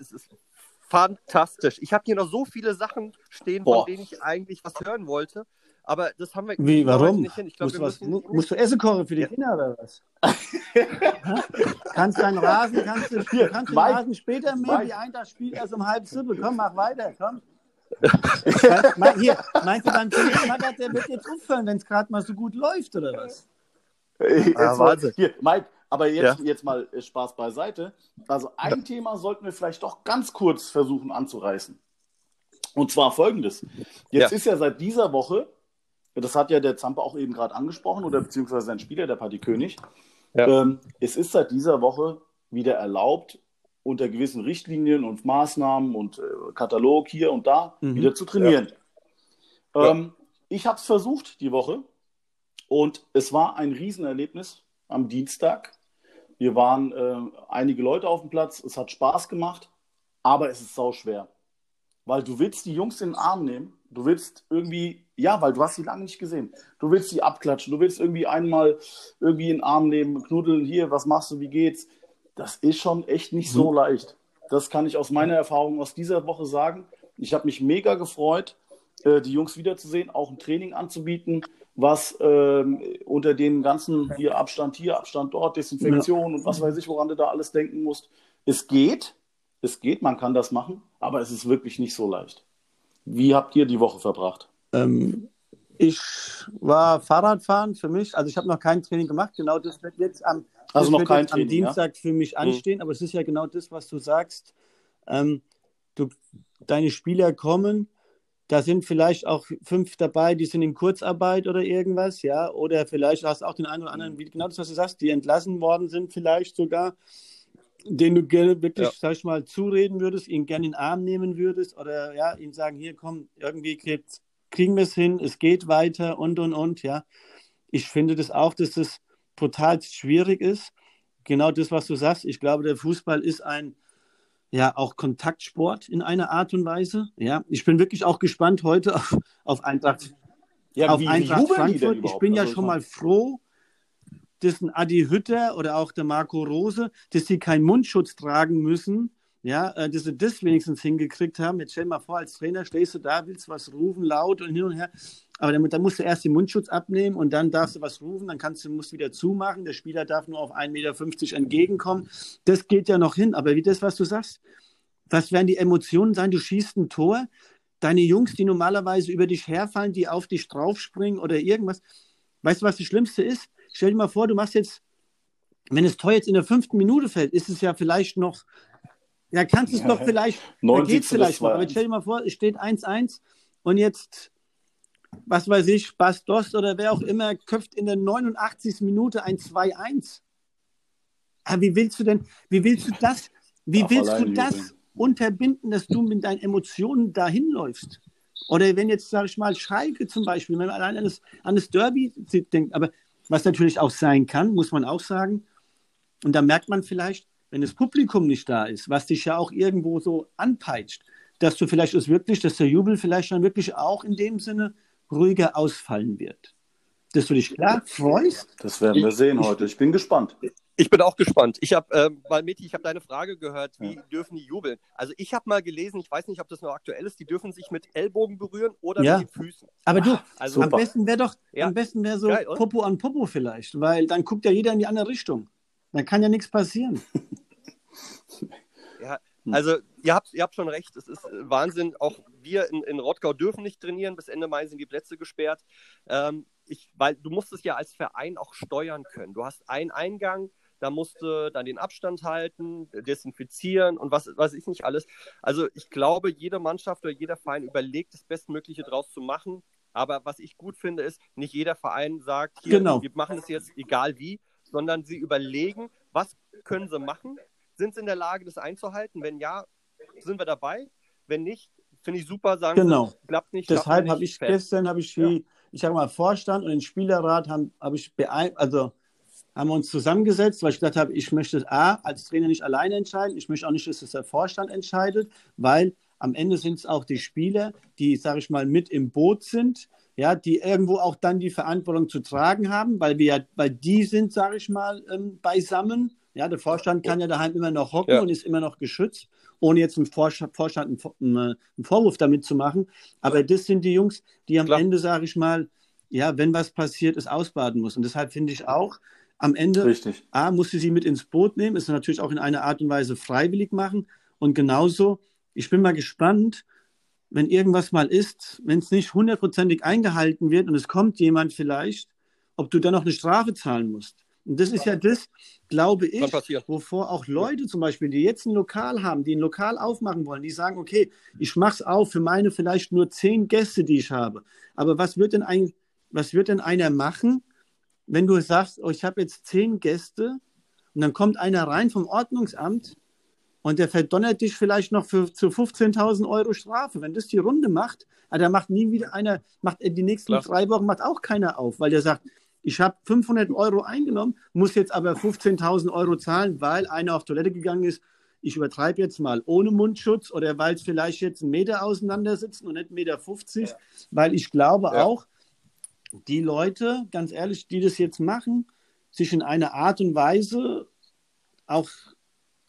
es ist fantastisch. Ich habe hier noch so viele Sachen stehen, Boah. von denen ich eigentlich was hören wollte. Aber das haben wir Wie, warum? nicht hin. Ich glaub, musst, was, musst du Essen kochen für die. Kinder oder was? kannst du einen Rasen, kannst du, Hier, kannst du den Rasen später mähen? Die Eintracht spielt erst um halb sieben. Komm, mach weiter, komm. Hier, meinst du beim Felix Magath, der wird jetzt aufhören, wenn es gerade mal so gut läuft, oder was? Ah, Wahnsinn. Hier, Mike, aber jetzt, ja. jetzt mal äh, Spaß beiseite. Also ein ja. Thema sollten wir vielleicht doch ganz kurz versuchen anzureißen. Und zwar folgendes. Jetzt ja. ist ja seit dieser Woche, das hat ja der Zampe auch eben gerade angesprochen, oder beziehungsweise sein Spieler, der Party König, ähm, es ist seit dieser Woche wieder erlaubt, unter gewissen Richtlinien und Maßnahmen und äh, Katalog hier und da mhm. wieder zu trainieren. Ähm, ich habe es versucht die Woche und es war ein Riesenerlebnis am Dienstag. Wir waren äh, einige Leute auf dem Platz, es hat Spaß gemacht, aber es ist sau schwer. Weil du willst die Jungs in den Arm nehmen, du willst irgendwie, ja, weil du hast sie lange nicht gesehen. Du willst sie abklatschen, du willst irgendwie einmal irgendwie in den Arm nehmen, knuddeln, hier, was machst du, wie geht's? Das ist schon echt nicht so mhm. leicht. Das kann ich aus meiner Erfahrung aus dieser Woche sagen. Ich habe mich mega gefreut, äh, die Jungs wiederzusehen, auch ein Training anzubieten was ähm, unter dem ganzen hier Abstand hier, Abstand dort, Desinfektion ja. und was weiß ich, woran du da alles denken musst. Es geht, es geht, man kann das machen, aber es ist wirklich nicht so leicht. Wie habt ihr die Woche verbracht? Ähm, ich war Fahrradfahren für mich, also ich habe noch kein Training gemacht, genau das wird jetzt am, also noch kein Training, am Dienstag ja? für mich mhm. anstehen, mhm. aber es ist ja genau das, was du sagst. Ähm, du, deine Spieler kommen, da sind vielleicht auch fünf dabei, die sind in Kurzarbeit oder irgendwas, ja. Oder vielleicht hast du auch den einen oder anderen, wie genau das, was du sagst, die entlassen worden sind, vielleicht sogar, den du gerne wirklich, ja. sag ich mal, zureden würdest, ihn gerne in den Arm nehmen würdest oder ja, ihm sagen, hier komm, irgendwie kriegt, kriegen wir es hin, es geht weiter und und und, ja. Ich finde das auch, dass das brutal schwierig ist. Genau das, was du sagst. Ich glaube, der Fußball ist ein ja auch Kontaktsport in einer Art und Weise. Ja, ich bin wirklich auch gespannt heute auf, auf Eintracht, ja, auf wie, Eintracht wie Frankfurt. Ich bin ja schon mal froh, dass ein Adi Hütter oder auch der Marco Rose, dass sie keinen Mundschutz tragen müssen, ja, äh, dass sie das wenigstens hingekriegt haben. Jetzt stell mal vor, als Trainer stehst du da, willst was rufen, laut und hin und her. Aber dann, dann musst du erst den Mundschutz abnehmen und dann darfst du was rufen, dann kannst du, musst wieder zumachen. Der Spieler darf nur auf 1,50 Meter entgegenkommen. Das geht ja noch hin. Aber wie das, was du sagst, was werden die Emotionen sein? Du schießt ein Tor, deine Jungs, die normalerweise über dich herfallen, die auf dich draufspringen oder irgendwas. Weißt du, was das Schlimmste ist? Stell dir mal vor, du machst jetzt, wenn das Tor jetzt in der fünften Minute fällt, ist es ja vielleicht noch ja, kannst du es ja, doch vielleicht, da geht es vielleicht noch. Aber stell dir mal vor, es steht 1-1 und jetzt, was weiß ich, Bastos oder wer auch immer, köpft in der 89. Minute ein 2-1. Aber wie willst du denn, wie willst du das, wie Ach, willst du das Jubeln. unterbinden, dass du mit deinen Emotionen dahin läufst? Oder wenn jetzt, sage ich mal, Schalke zum Beispiel, wenn man allein an das, an das Derby denkt, aber was natürlich auch sein kann, muss man auch sagen, und da merkt man vielleicht, wenn das Publikum nicht da ist, was dich ja auch irgendwo so anpeitscht, dass du vielleicht es wirklich, dass der Jubel vielleicht dann wirklich auch in dem Sinne ruhiger ausfallen wird. dass du dich klar freust? Das werden wir sehen heute. Ich bin gespannt. Ich bin auch gespannt. Ich habe, ähm, weil Meti, ich habe deine Frage gehört, wie ja. dürfen die jubeln? Also ich habe mal gelesen, ich weiß nicht, ob das noch aktuell ist, die dürfen sich mit Ellbogen berühren oder ja. mit den Füßen. Aber du, also, am besten wäre doch, ja. am besten wäre so Geil, Popo an Popo vielleicht, weil dann guckt ja jeder in die andere Richtung. Dann kann ja nichts passieren. ja, also ihr habt, ihr habt schon recht, es ist Wahnsinn. Auch wir in, in Rottgau dürfen nicht trainieren, bis Ende Mai sind die Plätze gesperrt. Ähm, ich, weil du musst es ja als Verein auch steuern können. Du hast einen Eingang, da musst du dann den Abstand halten, desinfizieren und was weiß ich nicht alles. Also ich glaube, jede Mannschaft oder jeder Verein überlegt, das Bestmögliche draus zu machen. Aber was ich gut finde, ist, nicht jeder Verein sagt, hier, genau. wir machen es jetzt egal wie, sondern sie überlegen, was können sie machen, sind sie in der Lage, das einzuhalten? Wenn ja, sind wir dabei. Wenn nicht, finde ich super, sagen genau. sie, klappt nicht. Deshalb habe ich fest. gestern, habe ich, ja. ich sage mal, Vorstand und den Spielerrat haben, habe ich also haben wir uns zusammengesetzt, weil ich gedacht habe, ich möchte A, als Trainer nicht alleine entscheiden. Ich möchte auch nicht, dass es der Vorstand entscheidet, weil am Ende sind es auch die Spieler, die, sage ich mal, mit im Boot sind, ja, die irgendwo auch dann die Verantwortung zu tragen haben, weil wir ja, weil die sind, sage ich mal, ähm, beisammen. Ja, der Vorstand kann ja daheim immer noch hocken ja. und ist immer noch geschützt, ohne jetzt dem Vorstand, einen, einen, Vorwurf damit zu machen. Aber das sind die Jungs, die am Klar. Ende, sage ich mal, ja, wenn was passiert, es ausbaden muss. Und deshalb finde ich auch, am Ende, Richtig. A, musst du sie mit ins Boot nehmen, ist natürlich auch in einer Art und Weise freiwillig machen. Und genauso, ich bin mal gespannt, wenn irgendwas mal ist, wenn es nicht hundertprozentig eingehalten wird und es kommt jemand vielleicht, ob du dann noch eine Strafe zahlen musst. Und das ist ja das, glaube ich, wovor auch Leute zum Beispiel, die jetzt ein Lokal haben, die ein Lokal aufmachen wollen, die sagen, okay, ich mache es auf für meine vielleicht nur zehn Gäste, die ich habe. Aber was wird denn ein, was wird denn einer machen, wenn du sagst, oh, ich habe jetzt zehn Gäste und dann kommt einer rein vom Ordnungsamt und der verdonnert dich vielleicht noch für, zu 15.000 Euro Strafe. Wenn das die Runde macht, ah, da macht nie wieder einer, macht die nächsten Klar. drei Wochen macht auch keiner auf, weil der sagt, ich habe 500 Euro eingenommen, muss jetzt aber 15.000 Euro zahlen, weil einer auf Toilette gegangen ist. Ich übertreibe jetzt mal ohne Mundschutz oder weil es vielleicht jetzt einen Meter auseinander sitzen und nicht 1,50 Meter, 50, ja. weil ich glaube ja. auch, die Leute, ganz ehrlich, die das jetzt machen, sich in einer Art und Weise auch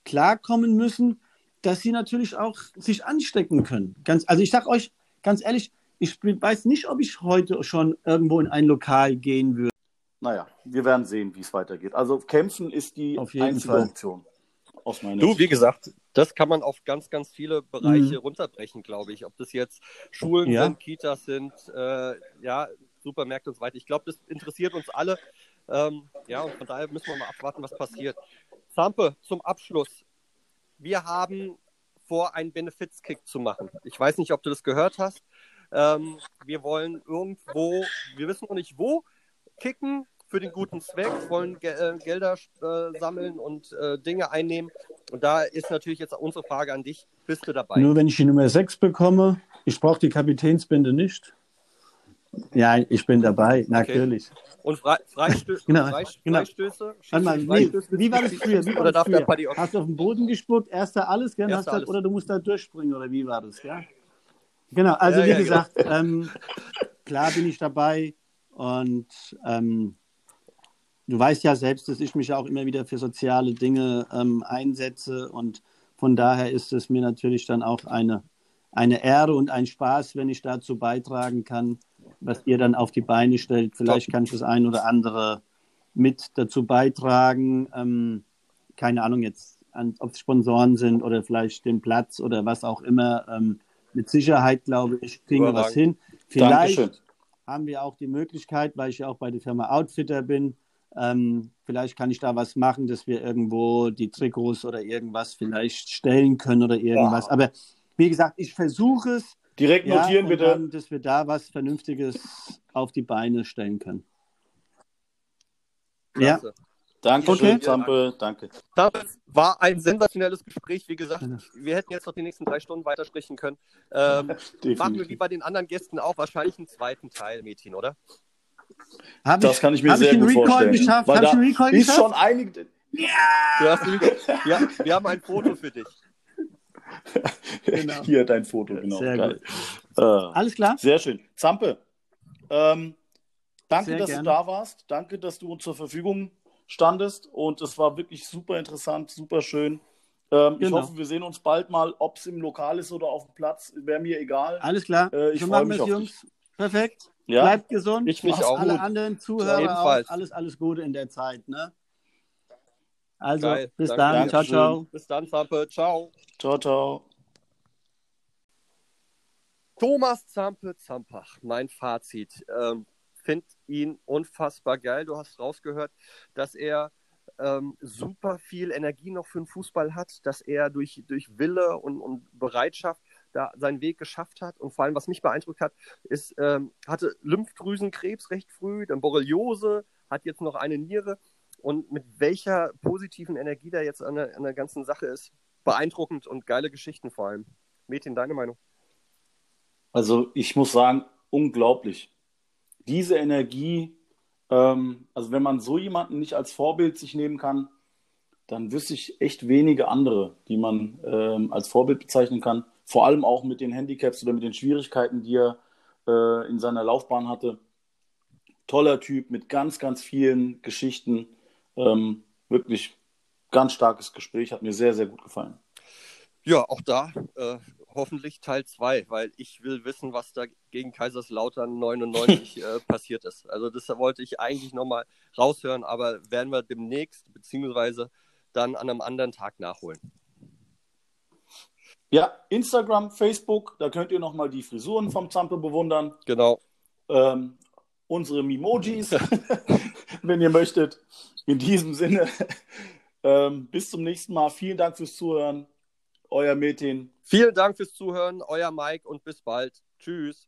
klarkommen müssen, dass sie natürlich auch sich anstecken können. Ganz, also ich sage euch ganz ehrlich, ich weiß nicht, ob ich heute schon irgendwo in ein Lokal gehen würde. Naja, wir werden sehen, wie es weitergeht. Also kämpfen ist die Auf jeden einzige Fall. Option. du, wie gesagt, das kann man auf ganz, ganz viele Bereiche mhm. runterbrechen, glaube ich. Ob das jetzt Schulen ja. sind, Kitas sind, äh, ja, Supermärkte und so weiter. Ich glaube, das interessiert uns alle. Ähm, ja, und von daher müssen wir mal abwarten, was passiert. Zampe, zum Abschluss. Wir haben vor, einen Benefits-Kick zu machen. Ich weiß nicht, ob du das gehört hast. Ähm, wir wollen irgendwo, wir wissen noch nicht wo, kicken für den guten Zweck, wollen Ge äh, Gelder äh, sammeln und äh, Dinge einnehmen. Und da ist natürlich jetzt unsere Frage an dich. Bist du dabei? Nur wenn ich die Nummer 6 bekomme, ich brauche die Kapitänsbinde nicht. Ja, ich bin dabei, natürlich. Okay. Und Fre Freistö genau, Freistöße? Genau. Freistöße? Mal, wie, wie, war das früher? Wie oder darf früher? der? Hast du auf den Boden gespuckt, erster alles, gell? Erster alles. oder du musst da durchspringen, oder wie war das? Ja? Genau, also ja, wie ja, gesagt, genau. ähm, klar bin ich dabei und ähm, du weißt ja selbst, dass ich mich auch immer wieder für soziale Dinge ähm, einsetze und von daher ist es mir natürlich dann auch eine, eine Ehre und ein Spaß, wenn ich dazu beitragen kann, was ihr dann auf die Beine stellt. Vielleicht kann ich das ein oder andere mit dazu beitragen. Ähm, keine Ahnung jetzt, ob es Sponsoren sind oder vielleicht den Platz oder was auch immer. Ähm, mit Sicherheit, glaube ich, kriegen wir was hin. Vielleicht Dankeschön. haben wir auch die Möglichkeit, weil ich ja auch bei der Firma Outfitter bin, ähm, vielleicht kann ich da was machen, dass wir irgendwo die Trikots oder irgendwas vielleicht stellen können oder irgendwas. Wow. Aber wie gesagt, ich versuche es Direkt notieren, ja, bitte. Dann, dass wir da was Vernünftiges auf die Beine stellen können. Klasse. Ja. Danke okay. schön, Zampe. Danke. Das war ein sensationelles Gespräch. Wie gesagt, wir hätten jetzt noch die nächsten drei Stunden weitersprechen können. Ähm, machen wir wie bei den anderen Gästen auch wahrscheinlich einen zweiten Teil, Mädchen, oder? Hab das ich, kann ich mir sehr ich gut Recall vorstellen. Geschafft? Weil da ist geschafft? schon einige. Ja! ja! Wir haben ein Foto für dich. genau. Hier dein Foto, genau. Sehr Geil. gut. Äh, Alles klar? Sehr schön. Zampe, ähm, Danke, Sehr dass gerne. du da warst. Danke, dass du uns zur Verfügung standest. Und es war wirklich super interessant, super schön. Ähm, Ich Genau. hoffe, wir sehen uns bald mal, ob es im Lokal ist oder auf dem Platz. Wäre mir egal. Alles klar. Äh, ich so freu machen mich auf Jungs. Perfekt. Ja? Bleibt gesund. Ich mich auch. Alle Gut. anderen Zuhörer auch. Alles, alles Gute in der Zeit. Ne? Also, Geil. bis Danke dann. Ciao, ciao. Bis dann, Zampe. Ciao. Ciao, ciao. Thomas Zampe Zampach, mein Fazit. Ähm, Finde ihn unfassbar geil. Du hast rausgehört, dass er ähm, super viel Energie noch für den Fußball hat, dass er durch, durch Wille und, und Bereitschaft da seinen Weg geschafft hat. Und vor allem, was mich beeindruckt hat, ist, ähm, hatte Lymphdrüsenkrebs recht früh, dann Borreliose, hat jetzt noch eine Niere. Und mit welcher positiven Energie da jetzt an der, an der ganzen Sache ist, beeindruckend und geile Geschichten vor allem. Metin, deine Meinung? Also ich muss sagen, unglaublich. Diese Energie, ähm, also wenn man so jemanden nicht als Vorbild sich nehmen kann, dann wüsste ich echt wenige andere, die man ähm, als Vorbild bezeichnen kann. Vor allem auch mit den Handicaps oder mit den Schwierigkeiten, die er äh, in seiner Laufbahn hatte. Toller Typ mit ganz, ganz vielen Geschichten. Ähm, wirklich ganz starkes Gespräch, hat mir sehr, sehr gut gefallen. Ja, auch da äh, hoffentlich Teil 2, weil ich will wissen, was da gegen Kaiserslautern 99 äh, passiert ist. Also das wollte ich eigentlich nochmal raushören, aber werden wir demnächst, beziehungsweise dann an einem anderen Tag nachholen. Ja, Instagram, Facebook, da könnt ihr nochmal die Frisuren vom Zampe bewundern. Genau. ähm, unsere Mimojis, wenn ihr möchtet. In diesem Sinne, ähm, bis zum nächsten Mal. Vielen Dank fürs Zuhören. Euer Metin. Vielen Dank fürs Zuhören, euer Mike und bis bald. Tschüss.